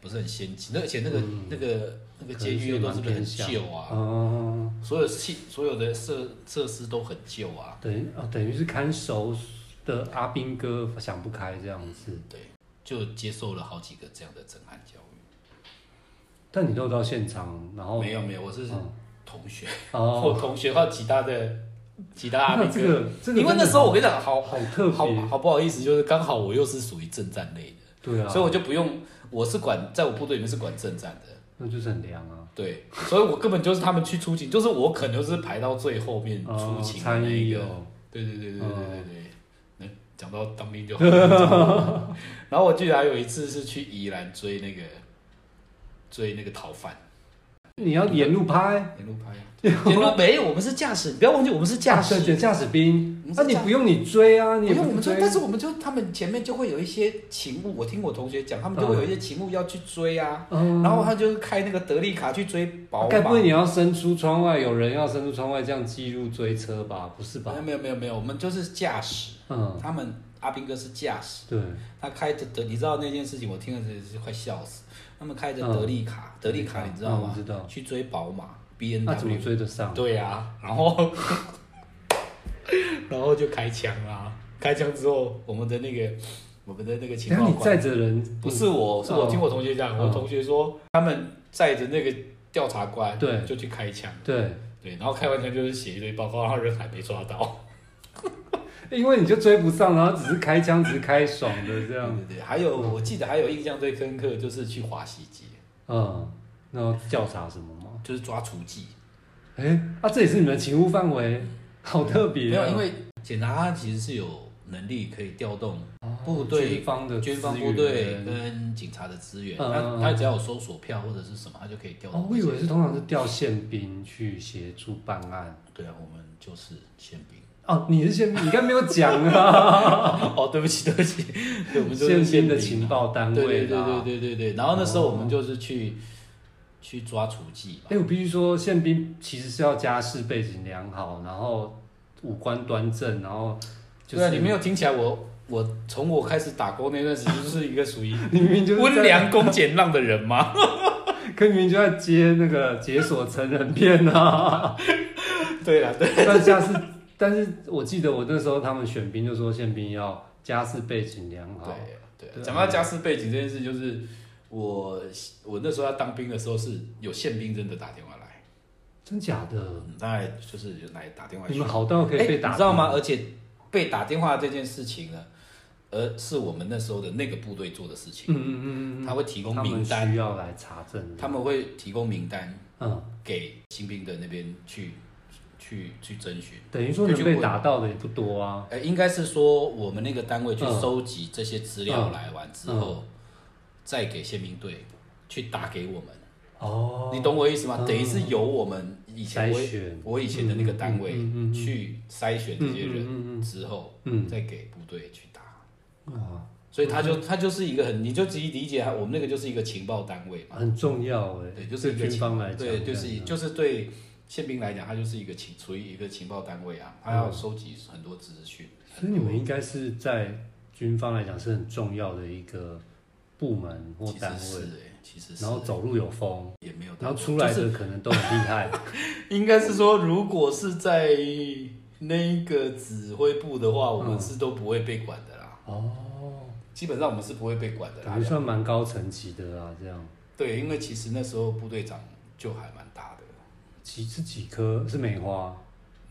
不是很先进，而且那个、嗯、那个那个监狱又都是不是很旧啊？哦，所有器所有的设设施都很旧啊。等于啊，等于是看守的阿兵哥想不开这样子。对，就接受了好几个这样的震撼教育。但你都到现场，然后没有没有，我是同学，哦、我同学和其他的。其他阿兵哥，这个、因为那时候我跟你讲，好好特别，好好不好意思，就是刚好我又是属于政战类的，对啊，所以我就不用，我是管在我部队里面是管正战的，那就是很凉啊。对，所以我根本就是他们去出勤，就是我可能就是排到最后面出勤的那一个。哦、对对对对对对对，讲、哦、到当兵就好，然后我记得还有一次是去宜兰追那个追那个逃犯。你要沿路拍，沿路拍啊！沿路没有，我们是驾驶，不要忘记我们是驾驶，对驾驶兵。那你不用你追啊，你不用我们追，但是我们就他们前面就会有一些勤务，我听我同学讲，他们就会有一些勤务要去追啊。然后他就开那个德利卡去追宝马。该不会你要伸出窗外，有人要伸出窗外这样记录追车吧？不是吧？没有没有没有，我们就是驾驶。嗯，他们阿斌哥是驾驶。对，他开着的，你知道那件事情，我听了真是快笑死。他们开着德利卡，德利卡你知道吗？知道。去追宝马，B N W。那怎么追得上？对呀，然后，然后就开枪啊。开枪之后，我们的那个，我们的那个情报官。载着人？不是我，是我听我同学讲，我同学说他们载着那个调查官，对，就去开枪。对对，然后开完枪就是写一堆报告，然后人还没抓到。因为你就追不上，然后只是开枪，只是开爽的这样。对对对，还有我记得还有印象最深刻就是去华西街，嗯，然后调查什么吗？就是抓厨妓。哎，啊，这也是你们的勤务范围，好特别。没有，因为检察他其实是有能力可以调动部队、军方的军方部队跟警察的资源，他他只要有搜索票或者是什么，他就可以调动。哦，我以为是通常是调宪兵去协助办案。对啊，我们就是宪兵。哦，你是宪兵，你刚没有讲啊！哦，对不起，对不起，对，我们就是宪兵的情报单位。对对对对对对对。然后那时候我们就是去去抓雏妓。哎，我必须说，宪兵其实是要家世背景良好，然后五官端正，然后对啊，你没有听起来我我从我开始打工那段时间就是一个属于温良恭俭让的人吗？明明就在接那个解锁成人片啊！对啊，对，但家世。但是我记得我那时候他们选兵就说宪兵要家世背景良好。对对，讲到家世背景这件事，就是我我那时候要当兵的时候是有宪兵真的打电话来，真假的？大概就是来打电话。你们好到可以被打，你知道吗？而且被打电话这件事情呢，而是我们那时候的那个部队做的事情。嗯嗯嗯嗯，他会提供名单，需要来查证。他们会提供名单，嗯，给新兵的那边去。去去征询，等于说能被打到的也不多啊。哎，应该是说我们那个单位去收集这些资料来完之后，再给宪兵队去打给我们。哦，你懂我意思吗？等于是由我们以前我我以前的那个单位去筛选这些人之后，再给部队去打。啊，所以他就他就是一个很，你就自己理解，我们那个就是一个情报单位嘛，很重要哎。对，就是军方来讲，对，就是就是对。宪兵来讲，他就是一个情，处于一个情报单位啊，他要收集很多资讯。所以你们应该是在军方来讲是很重要的一个部门或单位。其实是，其实是。然后走路有风，也没有。然后出来的可能都很厉害。应该是说，如果是在那个指挥部的话，我们是都不会被管的啦。哦。基本上我们是不会被管的啦。还算蛮高层级的啦，这样。对，因为其实那时候部队长就还蛮大的。几是几颗？是梅花。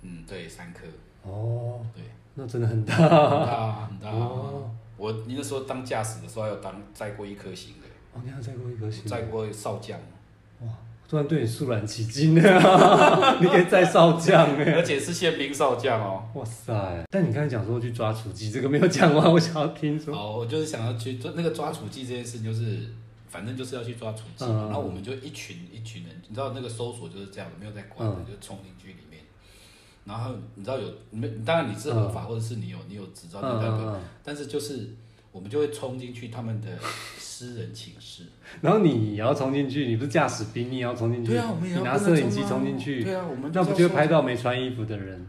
嗯，对，三颗。哦，对，那真的很大，很大，很大。哦，我你那时候当驾驶的时候，有当载过一颗星的。哦，你还载过一颗星？载过少将。哇，突然对你肃然起敬啊！你可以载少将哎，而且是宪兵少将哦。哇塞！但你刚才讲说去抓厨妓，这个没有讲完，我想要听说。哦，我就是想要去做那个抓厨妓这件事，就是。反正就是要去抓厨妓，然后我们就一群一群人，你知道那个搜索就是这样的，没有在管的，就冲进去里面。然后你知道有，你们当然你是合法或者是你有你有执照，但是就是我我们就会冲进去他们的私人寝室，然后你也要冲进去，你不是驾驶兵，你也要冲进去。对啊，我们也要你拿摄影机冲进去。对啊，我们那不就会拍到没穿衣服的人？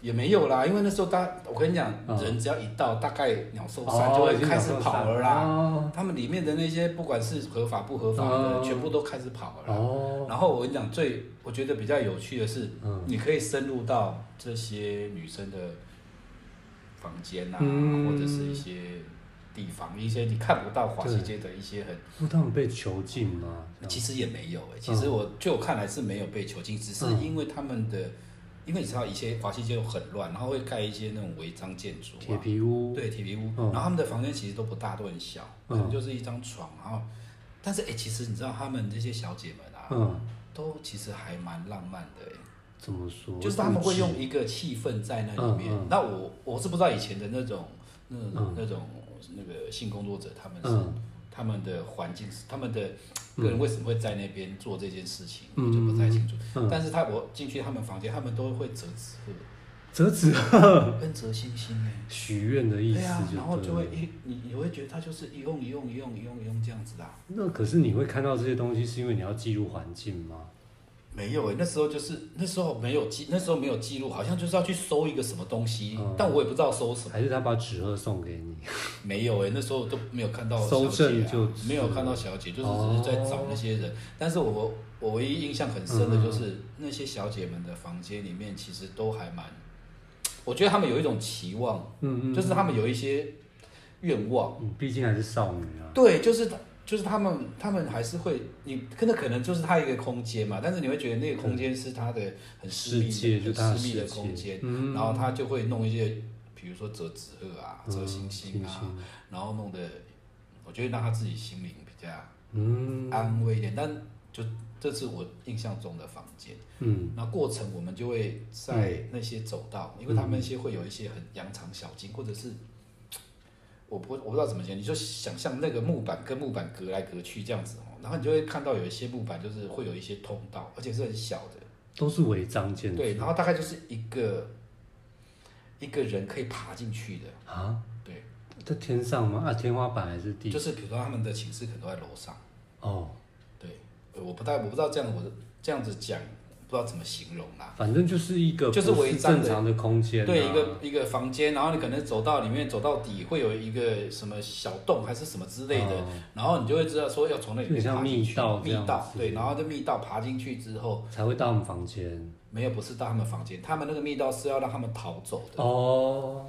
也没有啦，因为那时候大，我跟你讲，嗯、人只要一到，大概鸟兽散就会开始跑了啦。哦、他们里面的那些不管是合法不合法的，哦、全部都开始跑了。哦。然后我跟你讲，最我觉得比较有趣的是，嗯、你可以深入到这些女生的房间啊，嗯、或者是一些地方，一些你看不到华西街的一些很。那他们被囚禁吗？其实也没有诶、欸，其实我就我看来是没有被囚禁，只是因为他们的。因为你知道，以前华西街又很乱，然后会盖一些那种违章建筑，铁皮屋，对，铁皮屋。然后他们的房间其实都不大，都很小，可能就是一张床。然后，但是哎，其实你知道，他们这些小姐们啊，都其实还蛮浪漫的。怎么说？就是他们会用一个气氛在那里面。那我我是不知道以前的那种那那种那个性工作者，他们是他们的环境是他们的。个人为什么会在那边做这件事情，我就不太清楚。但是他我进去他们房间，他们都会折纸鹤，折纸鹤 跟折星星哎，许愿的意思。对啊，然后就会一你你会觉得他就是一用一用一用一用一用这样子的。那可是你会看到这些东西，是因为你要记录环境吗？没有诶、欸，那时候就是那时候没有记，那时候没有记录，好像就是要去搜一个什么东西，嗯、但我也不知道搜什么。还是他把纸鹤送给你？没有诶、欸，那时候都没有看到小姐、啊，就没有看到小姐，就是只是在找那些人。哦、但是我我唯一印象很深的就是、嗯、那些小姐们的房间里面，其实都还蛮，我觉得他们有一种期望，嗯嗯，就是他们有一些愿望，嗯，毕竟还是少女啊。对，就是。就是他们，他们还是会，你可能可能就是他一个空间嘛，但是你会觉得那个空间是他的很私密的、很私密的空间，然后他就会弄一些，比如说折纸鹤啊、折星星啊，然后弄得，我觉得让他自己心灵比较安慰一点。但就这是我印象中的房间，嗯，那过程我们就会在那些走道，因为他们那些会有一些很羊肠小径，或者是。我不我不知道怎么讲，你就想象那个木板跟木板隔来隔去这样子哦，然后你就会看到有一些木板就是会有一些通道，而且是很小的，都是违章建筑。对，然后大概就是一个一个人可以爬进去的啊。对，在天上吗？啊，天花板还是地？就是比如说他们的寝室可能都在楼上。哦，对，我不太我不知道这样我这样子讲。不知道怎么形容啦，反正就是一个就是违章正常的空间，对，一个一个房间，然后你可能走到里面走到底会有一个什么小洞还是什么之类的，然后你就会知道说要从那里面爬进去，密道，对，然后这密道爬进去之后才会到他们房间，没有，不是到他们房间，他们那个密道是要让他们逃走的。哦，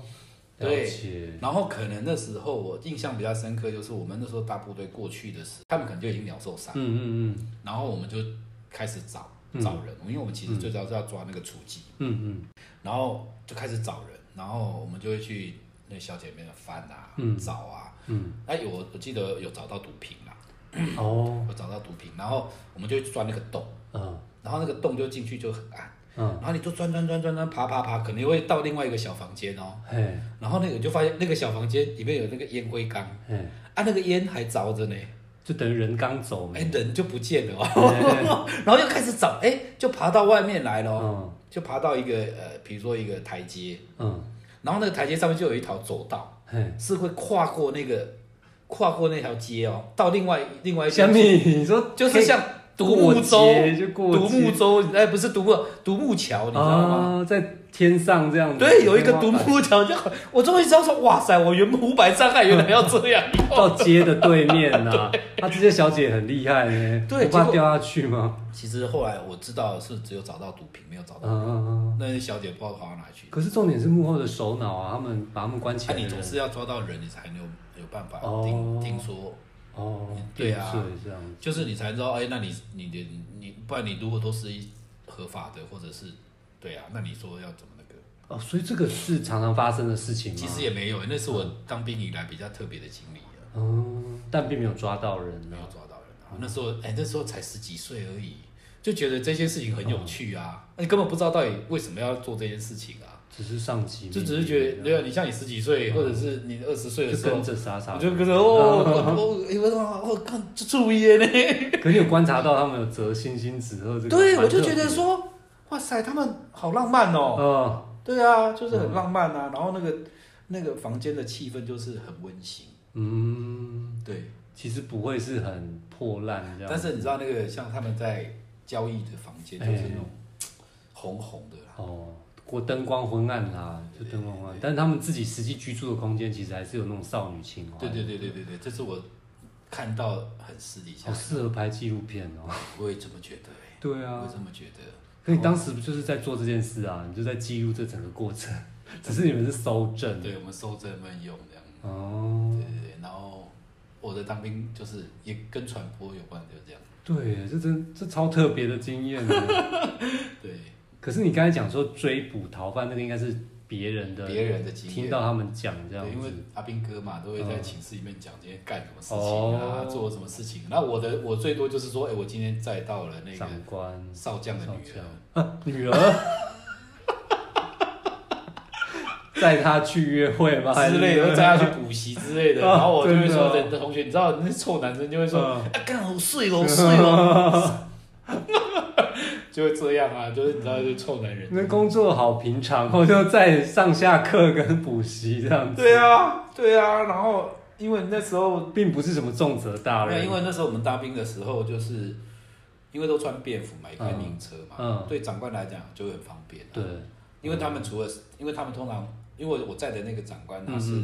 对，然后可能那时候我印象比较深刻，就是我们那时候大部队过去的时候，他们可能就已经鸟兽散，嗯嗯嗯，然后我们就开始找。找人，因为我们其实最早是要抓那个雏妓，嗯嗯，然后就开始找人，然后我们就会去那小姐妹的翻啊，找啊，嗯，哎，有我记得有找到毒品啦，哦，有找到毒品，然后我们就钻那个洞，嗯，然后那个洞就进去就很暗，嗯，然后你就钻钻钻钻钻爬爬爬，可能会到另外一个小房间哦，嘿，然后那个就发现那个小房间里面有那个烟灰缸，嗯，啊，那个烟还着着呢。就等于人刚走，哎，人就不见了。哦，然后又开始找，哎，就爬到外面来了，就爬到一个呃，比如说一个台阶，嗯，然后那个台阶上面就有一条走道，是会跨过那个跨过那条街哦，到另外另外一边，你说就是像独木舟，独木舟，哎，不是独木独木桥，你知道吗？在。天上这样子，对，有一个独木桥，就我终于知道说，哇塞，我原本五百障碍原来要这样，到街的对面呐。他这些小姐很厉害呢，对，不怕掉下去吗？其实后来我知道是只有找到毒品，没有找到那些小姐不知道跑到哪去。可是重点是幕后的首脑啊，他们把他们关起来。你总是要抓到人，你才能有有办法听听说。哦，对啊，这样就是你才知道，哎，那你你的你，不然你如果都是一合法的，或者是。对啊，那你说要怎么那个？哦，所以这个是常常发生的事情吗？其实也没有，那是我当兵以来比较特别的经历啊。嗯，但并没有抓到人，没有抓到人啊。那时候，哎，那时候才十几岁而已，就觉得这些事情很有趣啊。那你根本不知道到底为什么要做这件事情啊？只是上级，就只是觉得，对啊，你像你十几岁，或者是你二十岁的时候，跟着傻傻，就跟着哦，我我我看注意呢。可你有观察到他们有折星星纸鹤这个？对，我就觉得说。哇塞，他们好浪漫哦！嗯，对啊，就是很浪漫啊。然后那个那个房间的气氛就是很温馨。嗯，对，其实不会是很破烂这样。但是你知道那个像他们在交易的房间就是那种红红的啦。哦，过灯光昏暗啦，就灯光昏暗。但是他们自己实际居住的空间，其实还是有那种少女情怀。对对对对对对，这是我看到很私底下。好适合拍纪录片哦。我也这么觉得哎。对啊。我也这么觉得。可你当时不就是在做这件事啊？你就在记录这整个过程，只是你们是搜证。对，我们搜证没用这样。哦。对对对，然后我的当兵就是也跟传播有关，就是这样。对，这真这超特别的经验。对。可是你刚才讲说追捕逃犯，那个应该是别人的，别人的经验，听到他们讲这样子。因为阿斌哥嘛，都会在寝室里面讲今天干什么事情啊，哦、做什么事情。那我的我最多就是说，哎、欸，我今天载到了那个长官少将的女儿，啊、女儿，载他去约会吗？之类的，载他去补习之类的。然后我就会说，人的同学，你知道那臭男生就会说，啊、干、啊、好睡咯，睡咯。就会这样啊，就是你知道，就臭男人。那工作好平常，我就在上下课跟补习这样子。对啊，对啊。然后因为那时候并不是什么重责大任。因为那时候我们当兵的时候，就是因为都穿便服嘛，一开名车嘛，嗯，对长官来讲就会很方便。对，因为他们除了，因为他们通常，因为我在的那个长官他是，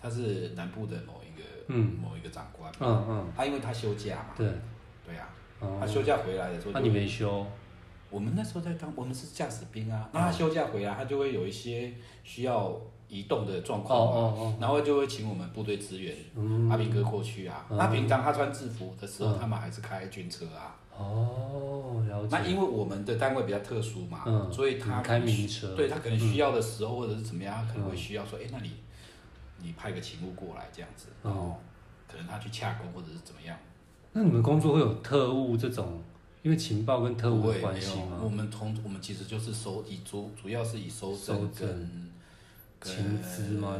他是南部的某一个嗯，某一个长官，嗯嗯，他因为他休假嘛，对，对啊，他休假回来的时候，那你没休？我们那时候在当，我们是驾驶兵啊。那他休假回来，他就会有一些需要移动的状况嘛，然后就会请我们部队支援，阿兵哥过去啊。那平常他穿制服的时候，他们还是开军车啊。哦，了解。那因为我们的单位比较特殊嘛，所以他开名车，对他可能需要的时候或者是怎么样，他可能会需要说，哎，那你你派个勤务过来这样子，然后可能他去洽公或者是怎么样。那你们工作会有特务这种？因为情报跟特务的关系嘛，我们从我们其实就是收以主主要是以收证跟情资嘛，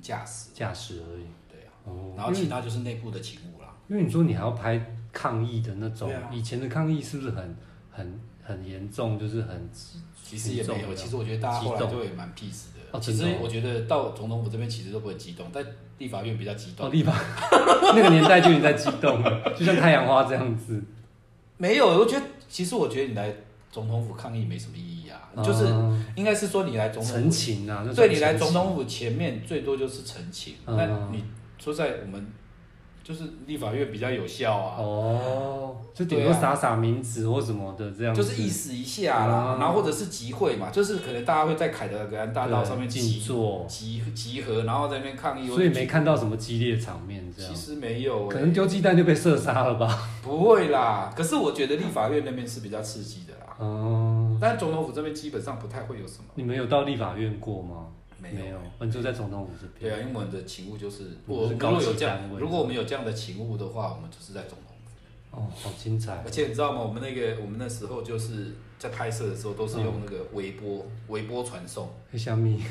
驾驶驾驶而已。对啊，然后其他就是内部的情务啦。因为你说你还要拍抗议的那种，以前的抗议是不是很很很严重？就是很其实也没有，其实我觉得大家后来就也蛮 peace 的。哦其实我觉得到总统府这边其实都不会激动，但立法院比较激动。哦立法 那个年代就已经在激动了，就像太阳花这样子。没有，我觉得其实我觉得你来总统府抗议没什么意义啊，嗯、就是应该是说你来总统府陈情啊，对，你来总统府前面最多就是陈情，那、嗯、你说在我们。就是立法院比较有效啊，哦，就顶多撒撒名纸或什么的这样，就是意思一下啦，然后或者是集会嘛，就是可能大家会在凯德格兰大道上面集坐集集合，然后在那边抗议，所以没看到什么激烈场面这样。其实没有，可能丢鸡蛋就被射杀了吧？不会啦，可是我觉得立法院那边是比较刺激的啦，哦，但总统府这边基本上不太会有什么。你们有到立法院过吗？没有，我们就在总统府这边。对啊，因为我们的勤务就是，我如果有这样，如果我们有这样的勤务的话，我们就是在总统府。哦，好精彩！而且你知道吗？我们那个，我们那时候就是在拍摄的时候，都是用那个微波，微波传送。小米。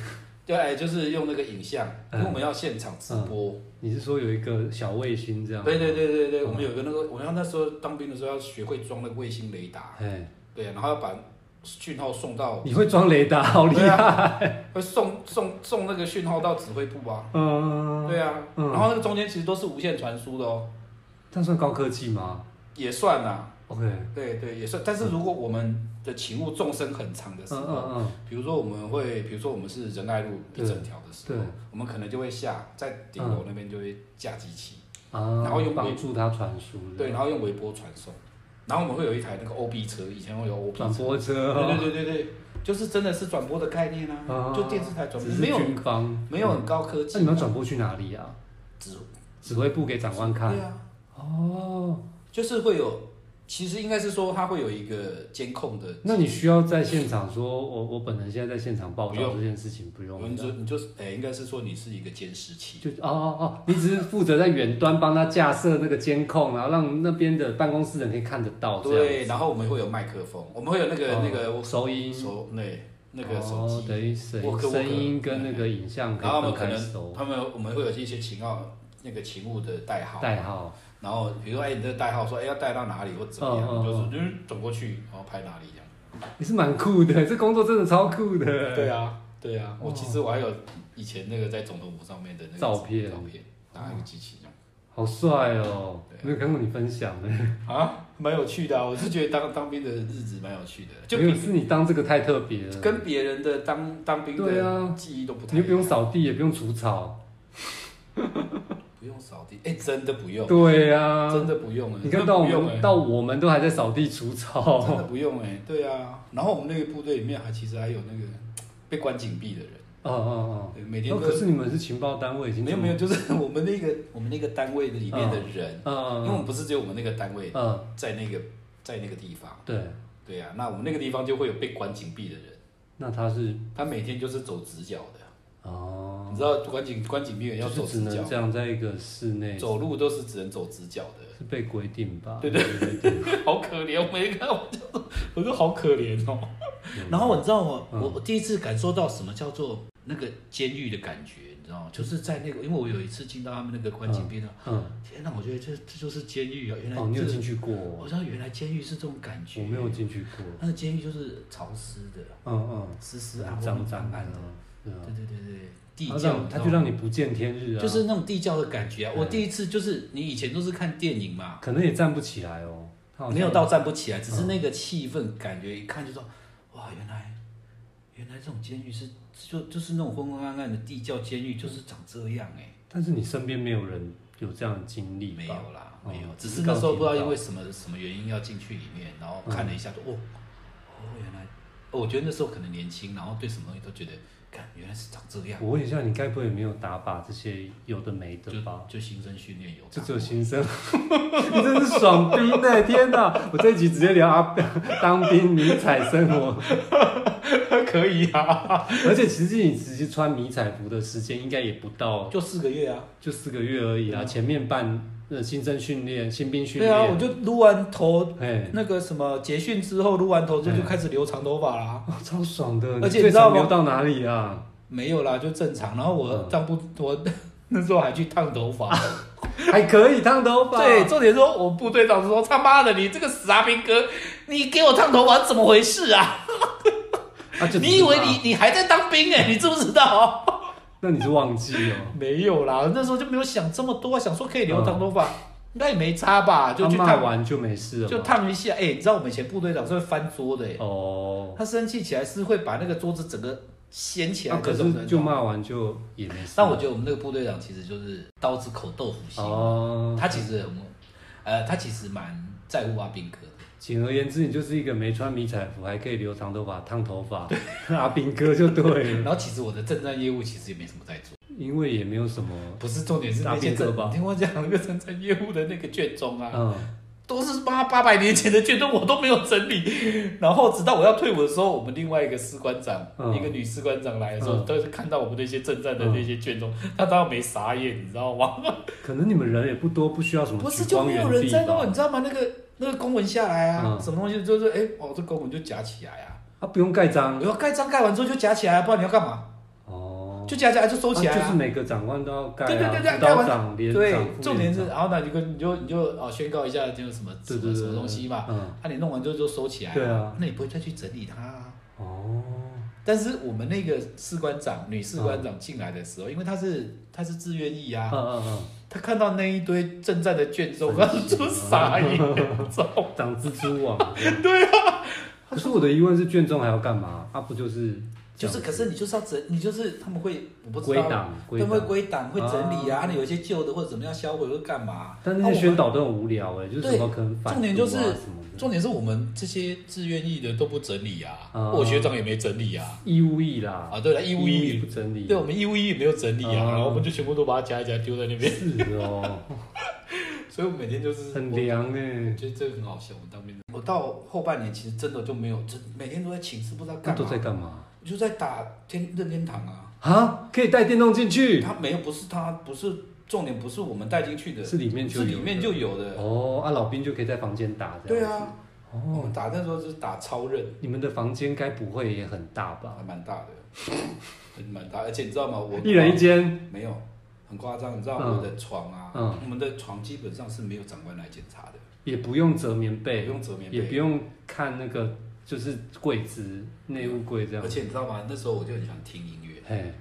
对，就是用那个影像，因为我们要现场直播。你是说有一个小卫星这样？对对对对对，我们有个那个，我们那时候当兵的时候要学会装那个卫星雷达。哎。对啊，然后要把。讯号送到，你会装雷达，好厉害！啊、会送送送那个讯号到指挥部啊。嗯，对啊，嗯、然后那个中间其实都是无线传输的哦。这算高科技吗？也算啊。OK，对对也算。但是如果我们的勤务纵深很长的时候，嗯嗯嗯，比如说我们会，比如说我们是仁爱路一整条的时候，我们可能就会下在顶楼那边就会架机器，嗯、然后用帮助它传输。对，然后用微波传送。然后我们会有一台那个 OB 车，以前会有 OB 转播车，对对对对对，就是真的是转播的概念啊，就电视台转播，没有军方，没有很高科技。那你们转播去哪里啊？指指挥部给长官看。对啊，哦，就是会有。其实应该是说，它会有一个监控的。那你需要在现场说，我我本人现在在现场报道这件事情，不用。你就你就是，哎，应该是说你是一个监视器。就哦哦哦，你只是负责在远端帮他架设那个监控，然后让那边的办公室人可以看得到。对，然后我们会有麦克风，我们会有那个那个收音收对那个手机，等于声音跟那个影像可以分开收。他们我们会有一些情号，那个勤务的代号。代号。然后比如说，哎，你这个代号说，哎，要带到哪里或怎么样，就是就是，走过去，然后拍哪里这样。你是蛮酷的，这工作真的超酷的。对啊，对啊，我其实我还有以前那个在总统府上面的那个照片，照片。拿一个机器这样。好帅哦！没有看过你分享的啊，蛮有趣的啊！我是觉得当当兵的日子蛮有趣的，就没有是你当这个太特别了，跟别人的当当兵的记忆都不太。你又不用扫地，也不用除草，不 用扫地，哎、欸，真的不用。对呀、啊，真的不用哎。你看到我们到我们都还在扫地除草，真的不用哎。对啊，然后我们那个部队里面还其实还有那个 被关禁闭的人。哦哦哦，每天都。可是你们是情报单位，已经没有没有，就是 我们那个我们那个单位的里面的人，嗯嗯，因为我们不是只有我们那个单位，嗯，在那个在那个地方，对对呀，那我们那个地方就会有被关禁闭的人，那他是他每天就是走直角的，哦，你知道关景关禁闭人要走直角，这样在一个室内走路都是只能走直角的，是被规定吧？对对对，好可怜，我没看我就我就好可怜哦，然后你知道吗？我我第一次感受到什么叫做。那个监狱的感觉，你知道吗？就是在那个，因为我有一次进到他们那个关禁闭的，嗯，天哪，我觉得这这就是监狱啊！原来哦，你有进去过？我知道原来监狱是这种感觉。我没有进去过。那个监狱就是潮湿的，嗯嗯，湿湿暗脏脏暗的，对对对对，地窖，他就让你不见天日啊，就是那种地窖的感觉啊！我第一次就是，你以前都是看电影嘛，可能也站不起来哦，没有到站不起来，只是那个气氛感觉一看就说，哇，原来原来这种监狱是。就就是那种昏昏暗暗的地窖监狱，就是长这样哎、欸。但是你身边没有人有这样的经历？没有啦，没有。只是那时候不知道因为什么什么原因要进去里面，然后看了一下，说哦哦，原来，我觉得那时候可能年轻，然后对什么东西都觉得，看原来是长这样。我问一下，你该不会没有打靶这些有的没的吧？就新生训练有，就只有新生。你真是爽兵哎！天哪，我这一集直接聊啊，当兵迷彩生活。可以啊，而且其实你直接穿迷彩服的时间应该也不到，就四个月啊，就四个月而已啊。前面办呃新生训练、新兵训练，对啊，我就撸完头，哎，那个什么结训之后撸完头之后就开始留长头发啦，超爽的。而且你知道留到哪里啊？没有啦，就正常。然后我当部我 那时候还去烫头发，还可以烫头发。对，重点说我部队长说他妈的，你这个死阿兵哥，你给我烫头发怎么回事啊？啊、你以为你你还在当兵哎、欸？你知不知道？那你是忘记了？没有啦，那时候就没有想这么多，想说可以留长头发，应该也没差吧？就去烫完就没事了，就烫一下。哎、欸，你知道我们以前部队长是会翻桌的哎、欸。哦。他生气起来是会把那个桌子整个掀起来。可是就骂完就也没事。但我觉得我们那个部队长其实就是刀子口豆腐心。哦。他其实很，呃，他其实蛮在乎阿兵哥。简而言之，你就是一个没穿迷彩服，还可以留长头发、烫头发，阿兵哥就对了。然后其实我的正战业务其实也没什么在做，因为也没有什么。不是重点是那些政，听我讲那个正战业务的那个卷宗啊，嗯，都是八八百年前的卷宗，我都没有整理。然后直到我要退伍的时候，我们另外一个士官长，嗯、一个女士官长来的时候，都、嗯、是看到我们那些正战的那些卷宗，嗯、他当然没傻眼，你知道吗？可能你们人也不多，不需要什么。不是就没有人在弄，你知道吗？那个。那个公文下来啊，嗯、什么东西就是哎、欸，哦，这公文就夹起来啊，啊，不用盖章，要盖章盖完之后就夹起来，不然你要干嘛？哦，就夹起来就收起来、啊。啊，就是每个长官都要盖、啊，对对对对，盖完，对，重点是，然后呢，你跟你就你就哦宣告一下，就是什么什么什么东西嘛，嗯，那、啊、你弄完之后就收起来，对啊，那你不会再去整理它、啊，哦。但是我们那个士官长、女士官长进来的时候，因为她是她是自愿意啊，他看到那一堆正在的卷宗，他就傻眼，长蜘蛛网。对啊。可是我的疑问是，卷宗还要干嘛？啊，不就是？就是，可是你就是要整，你就是他们会，我不知道，他们会归档，会整理啊。那有一些旧的或者怎么样销毁会干嘛？但那些宣导都很无聊哎，就是什么可能反重点就是。重点是我们这些自愿意的都不整理啊，我学长也没整理啊，义务役啦，啊对了，义务役不整理，对我们义务役也没有整理啊，然后我们就全部都把它夹一夹丢在那边。是哦，所以我每天就是很凉哎，觉得这个很好笑。我当兵，我到后半年其实真的就没有，真每天都在寝室不知道干嘛。都在干嘛？就在打天任天堂啊。啊？可以带电动进去？他没有，不是他不是重点，不是我们带进去的，是里面就是里面就有的。哦，啊老兵就可以在房间打这样。对啊。哦，打那时候是打超任。你们的房间该不会也很大吧？还蛮大的，很 蛮大，而且你知道吗？我一人一间，没有，很夸张。你知道我的床啊，嗯，我们的床基本上是没有长官来检查的，也不用折棉被，不用折棉被，也不用看那个就是柜子内务柜这样。而且你知道吗？那时候我就很喜欢听音乐，嘿，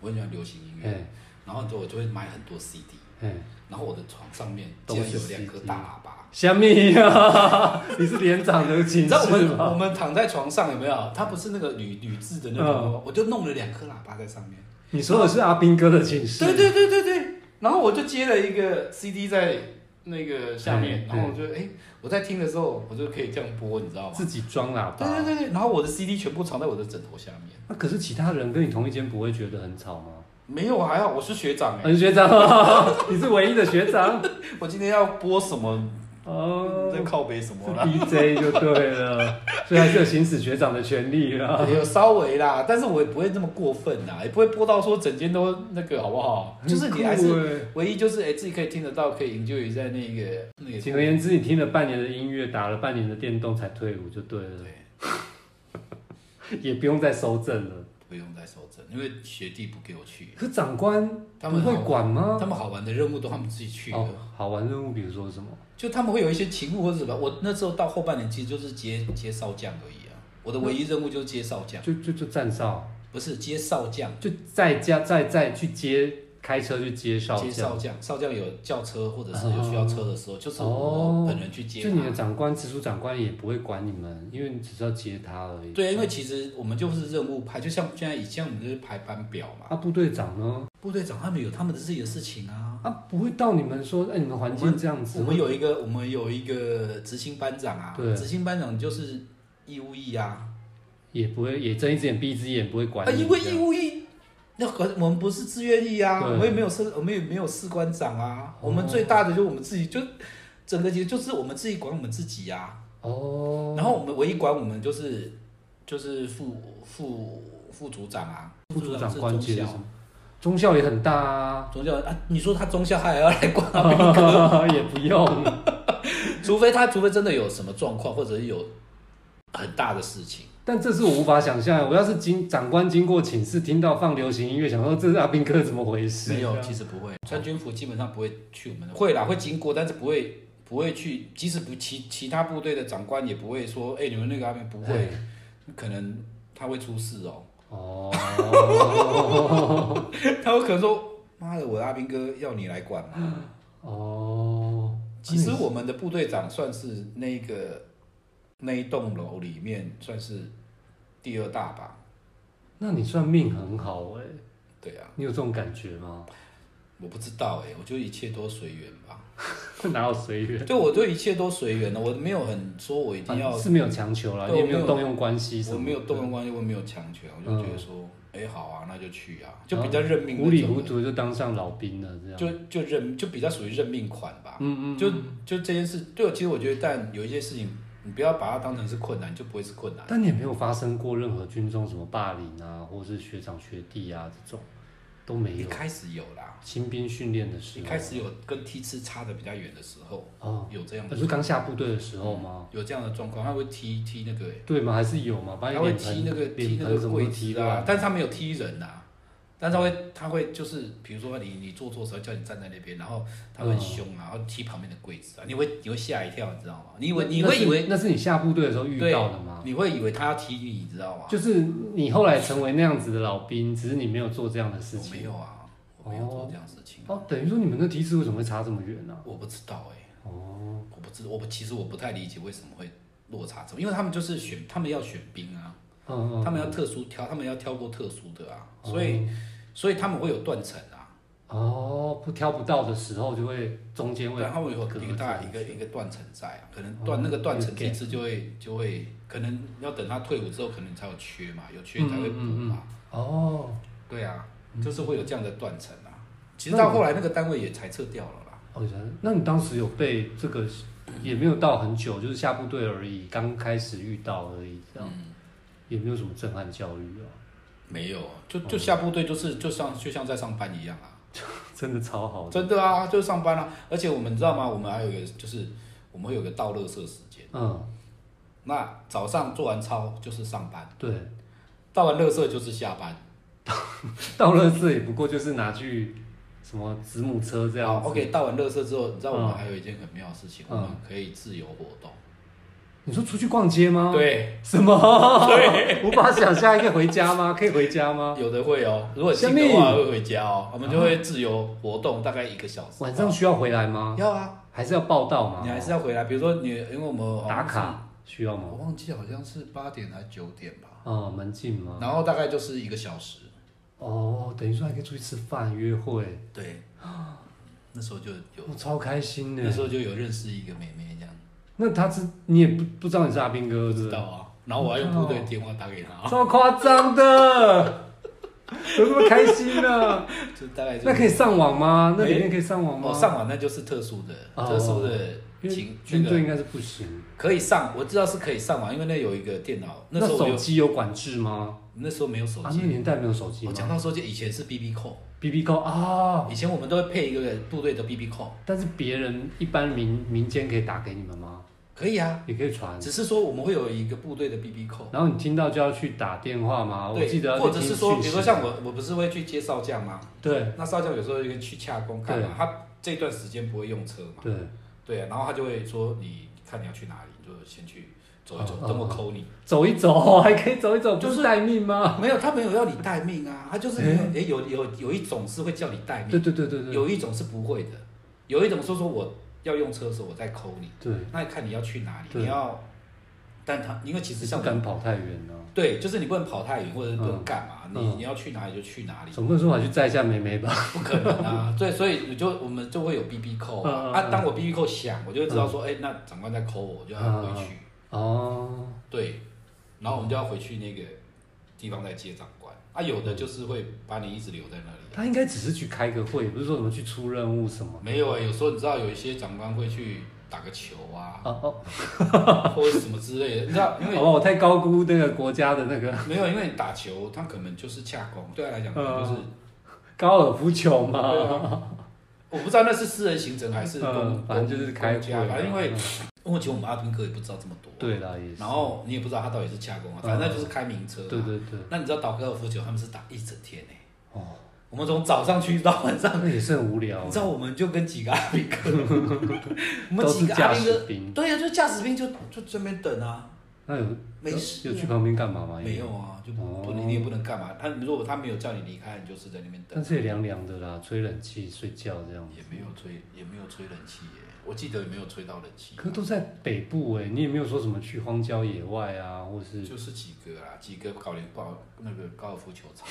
我很喜欢流行音乐，然后就我就会买很多 CD。然后我的床上面竟然有两颗大喇叭。虾米呀？你是连长的寝室吗？你知道我们我们躺在床上有没有？它不是那个铝铝制的那种，嗯、我就弄了两颗喇叭在上面。你说的是阿兵哥的寝室？对对对对对。然后我就接了一个 CD 在那个下面，然后我就哎、欸，我在听的时候，我就可以这样播，你知道吗？自己装喇叭。对对对对。然后我的 CD 全部藏在我的枕头下面。那可是其他人跟你同一间不会觉得很吵吗？没有，还好，我是学长哎、欸。学长，你是唯一的学长。我今天要播什么？哦，在靠北什么 DJ 就对了，所以还是有行使学长的权利啦。也有稍微啦，但是我也不会这么过分啦，也不会播到说整间都那个好不好？就是你还是唯一就是哎、欸，自己可以听得到，可以 enjoy 在那个那个。简而言之，你听了半年的音乐，打了半年的电动才退伍就对了。对，也不用再收证了。不用再收证，因为学弟不给我去。可长官他们会管吗？他们好玩的任务都他们自己去的。哦，好玩任务，比如说什么？就他们会有一些勤务或者什么。我那时候到后半年其实就是接接少将而已啊。我的唯一任务就是接少将。就就就站哨？不是接少将，就在家在在去接。开车去接少接少将，少将有叫车或者是有需要车的时候，哦、就是我本人去接。就你的长官，直属长官也不会管你们，因为你只是要接他而已。对，因为其实我们就是任务排，就像现在以前我们就是排班表嘛。啊，部队长呢？部队长他们有他们的自己的事情啊。啊，不会到你们说，哎，你们环境这样子我。我们有一个，我们有一个执行班长啊。对。执行班长就是义务役啊。也不会，也睁一只眼闭一只眼，不会管你。啊，因为义务役。那我们不是自愿役啊，我们也没有士，我们也没有士官长啊。我们最大的就是我们自己，就整个其实就是我们自己管我们自己呀。哦。然后我们唯一管我们就是就是副副副组长啊。副组长是什么？中校也很大啊。中校啊，你说他中校还要来管阿兵哥？也不用，除非他除非真的有什么状况，或者是有很大的事情。但这是我无法想象。我要是经长官经过寝室，听到放流行音乐，想说这是阿兵哥怎么回事？没有，其实不会。穿军服基本上不会去我们的。会啦，会经过，但是不会不会去。即使不其其他部队的长官也不会说，哎、欸，你们那个阿兵不会，可能他会出事哦。哦。他有可能说，妈的，我的阿兵哥要你来管吗？哦。其实我们的部队长算是那个。那一栋楼里面算是第二大吧，那你算命很好哎、欸。对啊，你有这种感觉吗？我不知道哎、欸，我觉得一切都随缘吧。哪有随缘？对，我对一切都随缘的，我没有很说我一定要，是没有强求啦，你也没有动用关系，我没有动用关系，我没有强求，我就觉得说，哎、嗯欸，好啊，那就去啊，就比较认命，糊里糊涂就当上老兵了，这样就就认就比较属于认命款吧。嗯嗯，就就这件事，对，其实我觉得，但有一些事情。你不要把它当成是困难，就不会是困难。但你也没有发生过任何军中什么霸凌啊，或是学长学弟啊这种都没有。一开始有啦，新兵训练的时候，一开始有跟梯次差的比较远的时候，哦，有这样的。是刚下部队的时候吗？有这样的状况，他会踢踢那个、欸，对吗？还是有吗？他会踢那个踢那个柜子啊，但是他没有踢人呐、啊。但他会，他会就是，比如说你你做错时候叫你站在那边，然后他会很凶啊，然后踢旁边的柜子啊，你会你会吓一跳，你知道吗？你以为你会以为那是你下部队的时候遇到的吗？你会以为他要踢你，你知道吗？就是你后来成为那样子的老兵，只是你没有做这样的事情。我没有啊，我没有做这样的事情。哦，等于说你们的梯次为什么会差这么远呢？我不知道哎。哦，我不知我其实我不太理解为什么会落差这么，因为他们就是选，他们要选兵啊，嗯，他们要特殊挑，他们要挑过特殊的啊，所以。所以他们会有断层啊，哦，不挑不到的时候就会中间会，他们有一个大一个一个断层在啊，可能断那个断层机制就会就会可能要等他退伍之后可能才有缺嘛，有缺才会补嘛，哦，对啊，就是会有这样的断层啊，其实到后来那个单位也裁撤掉了啦。哦，那你当时有被这个也没有到很久，就是下部队而已，刚开始遇到而已，这样，也没有什么震撼教育啊。没有，就就下部队就是就像就像在上班一样啊，真的超好，真的啊，就是上班啊，而且我们知道吗？我们还有一个就是我们会有个倒垃圾时间，嗯，那早上做完操就是上班，对，倒完垃圾就是下班，倒垃圾也不过就是拿去什么子母车这样，OK，倒完垃圾之后，你知道我们还有一件很妙的事情，嗯、我们可以自由活动。你说出去逛街吗？对，什么？对，无法想象，可以回家吗？可以回家吗？有的会哦，如果近的话会回家哦，我们就会自由活动，大概一个小时。晚上需要回来吗？要啊，还是要报到吗？你还是要回来，比如说你，因为我们打卡需要吗？我忘记好像是八点还是九点吧。哦，门禁吗？然后大概就是一个小时。哦，等于说还可以出去吃饭、约会。对。那时候就有，我超开心的。那时候就有认识一个妹妹。那他是你也不不知道你是阿兵哥，知道啊。然后我还用部队电话打给他。这么夸张的，有那么开心呢？就大概。那可以上网吗？那里面可以上网吗？哦，上网那就是特殊的，特殊的。军军队应该是不行。可以上，我知道是可以上网，因为那有一个电脑。那手机有管制吗？那时候没有手机。啊，那年代没有手机。我讲到手机，以前是 BB Call。B B 扣啊！以前我们都会配一个部队的 B B 扣，但是别人一般民民间可以打给你们吗？可以啊，也可以传。只是说我们会有一个部队的 B B 扣，然后你听到就要去打电话吗？我记得或者是说，比如说像我，我不是会去接少将吗？对。那少将有时候就去洽公干嘛？他这段时间不会用车嘛？对。对啊，然后他就会说，你看你要去哪里，你就先去。走一走，等我抠你。走一走，还可以走一走，就是待命吗？没有，他没有要你待命啊，他就是诶，有有有一种是会叫你待命，对对对对对，有一种是不会的，有一种说说我要用车的时候我再扣你，对，那看你要去哪里，你要，但他因为其实像不敢跑太远呢，对，就是你不能跑太远或者是不能干嘛，你你要去哪里就去哪里，总不能说我去载一下梅梅吧？不可能啊，对，所以你就我们就会有 BB 扣啊，啊，当我 BB 扣响，我就会知道说，哎，那长官在扣我，我就要回去。哦，对，然后我们就要回去那个地方再接长官啊。有的就是会把你一直留在那里。他应该只是去开个会，不是说什么去出任务什么。没有啊，有时候你知道有一些长官会去打个球啊，哦哦，或者什么之类的，你知道，因为哦，我太高估那个国家的那个。没有，因为打球他可能就是恰工，对他来讲可能就是高尔夫球嘛。我不知道那是私人行程还是公，反正就是开家，反正因为。目前我们阿兵哥也不知道这么多，对啦。然后你也不知道他到底是洽公啊，反正就是开名车。对对对。那你知道打高尔夫球他们是打一整天呢？哦。我们从早上去到晚上，那也是很无聊。你知道我们就跟几个阿兵哥，我们几个阿兵哥，对呀，就驾驶兵就就这边等啊。那有没事？有去旁边干嘛吗？没有啊，就不你也不能干嘛。他如果他没有叫你离开，你就是在那边等。但是也凉凉的啦，吹冷气睡觉这样。也没有吹，也没有吹冷气耶。我记得也没有吹到冷气，可都在北部哎，你也没有说什么去荒郊野外啊，或是就是几个啊，几个搞联报那个高尔夫球场，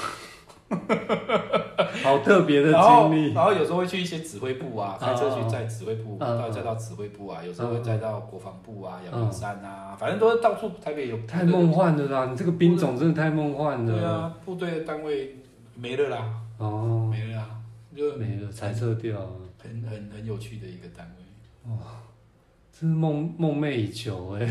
好特别的经历。然后有时候会去一些指挥部啊，开车去载指挥部，到再到指挥部啊，有时候会再到国防部啊、阳明山啊，反正都是到处台北有。太梦幻了啦！你这个兵种真的太梦幻了。对啊，部队的单位没了啦，哦，没了啦，就没了，裁撤掉了。很很很有趣的一个单位。哇，真是梦梦寐以求哎，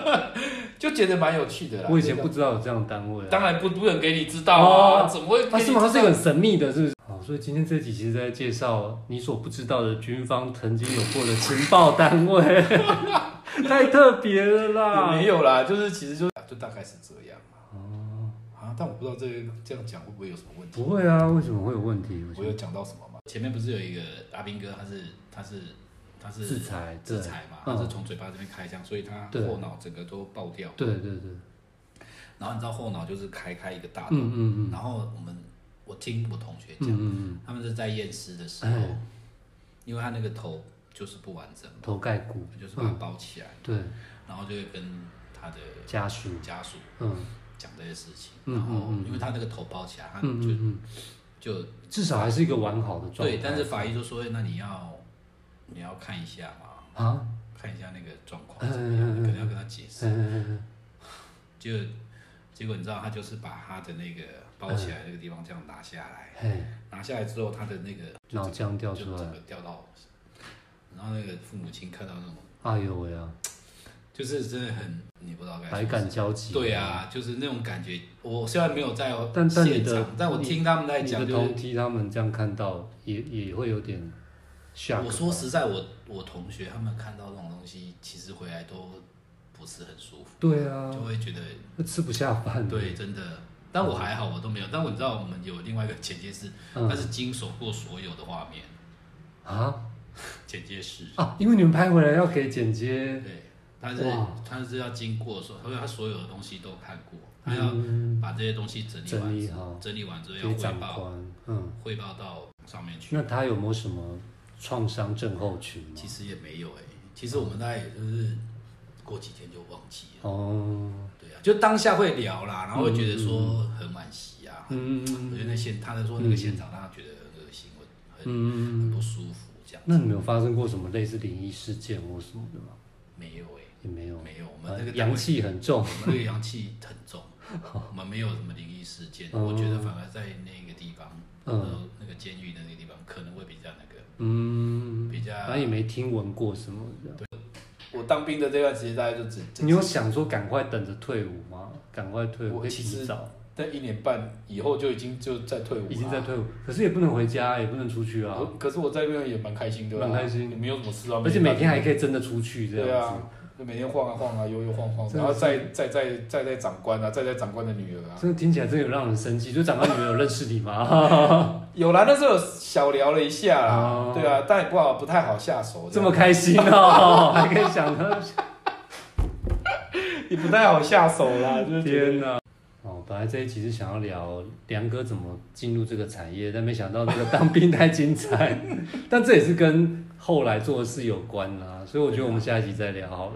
就觉得蛮有趣的啦。我以前不知道有这样的单位，当然不不能给你知道啊，怎么会？它是吗？它是一个很神秘的，是不是？好，所以今天这集其实在介绍你所不知道的军方曾经有过的情报单位，太特别了啦。没有啦，就是其实就就大概是这样哦，啊，但我不知道这个这样讲会不会有什么问题？不会啊，为什么会有问题？我有讲到什么吗？前面不是有一个阿兵哥，他是他是。他是制裁，制裁嘛，他是从嘴巴这边开枪，所以他后脑整个都爆掉。对对对。然后你知道后脑就是开开一个大洞，嗯嗯然后我们我听我同学讲，他们是在验尸的时候，因为他那个头就是不完整，头盖骨就是把它包起来。对。然后就会跟他的家属家属嗯讲这些事情，然后因为他那个头包起来，他就就至少还是一个完好的状态。对，但是法医就说，那你要。你要看一下嘛，啊，看一下那个状况怎么样，你可能要跟他解释。就结果你知道，他就是把他的那个包起来那个地方这样拿下来，拿下来之后，他的那个脑浆掉出来，就整个掉到，然后那个父母亲看到那种，哎呦喂啊，就是真的很，你不知道该百感交集。对啊，就是那种感觉。我虽然没有在现场，但我听他们在讲，就同梯他们这样看到，也也会有点。我说实在，我我同学他们看到这种东西，其实回来都不是很舒服。对啊，就会觉得吃不下饭。对，真的。但我还好，我都没有。但我知道我们有另外一个剪接师，他是经手过所有的画面。啊？剪接师啊？因为你们拍回来要给剪接。对。他是他是要经过说，他说他所有的东西都看过，他要把这些东西整理完，整理好，整理完之后要汇报，嗯，汇报到上面去。那他有没有什么创伤症候群？其实也没有哎，其实我们大概也就是过几天就忘记了。哦，对啊，就当下会聊啦，然后会觉得说很惋惜啊，嗯嗯，我觉得那现他在说那个现场，让他觉得很恶心，很很不舒服这样。那你没有发生过什么类似灵异事件或什么的吗？没有哎。也没有，没有，我们那个阳气很重，我们那个 阳气很重，我们没有什么灵异事件。我觉得反而在那个地方，嗯，那个监狱的那个地方可能会比较那个，嗯，比较。反正也没听闻过什么的。我当兵的这段时间，大概就只。你有想说赶快等着退伍吗？赶快退伍，我其实早，在一年半以后就已经就在退伍，已经在退伍。可是也不能回家，也不能出去啊。可是我在那边也蛮开心的，蛮开心，没有什么事啊。而且每天还可以真的出去，这样子。就每天晃啊晃啊，悠悠晃晃，然后再再再再再长官啊，再再长官的女儿啊，这听起来真的有让人生气。就长官女儿有认识你吗？有啦，那时候小聊了一下啦，对啊，但也不好，不太好下手。这么开心哦，还可以想到，也不太好下手啦，就是天哪！哦，本来这一集是想要聊梁哥怎么进入这个产业，但没想到这个当兵太精彩，但这也是跟后来做的事有关啦，所以我觉得我们下一集再聊好了。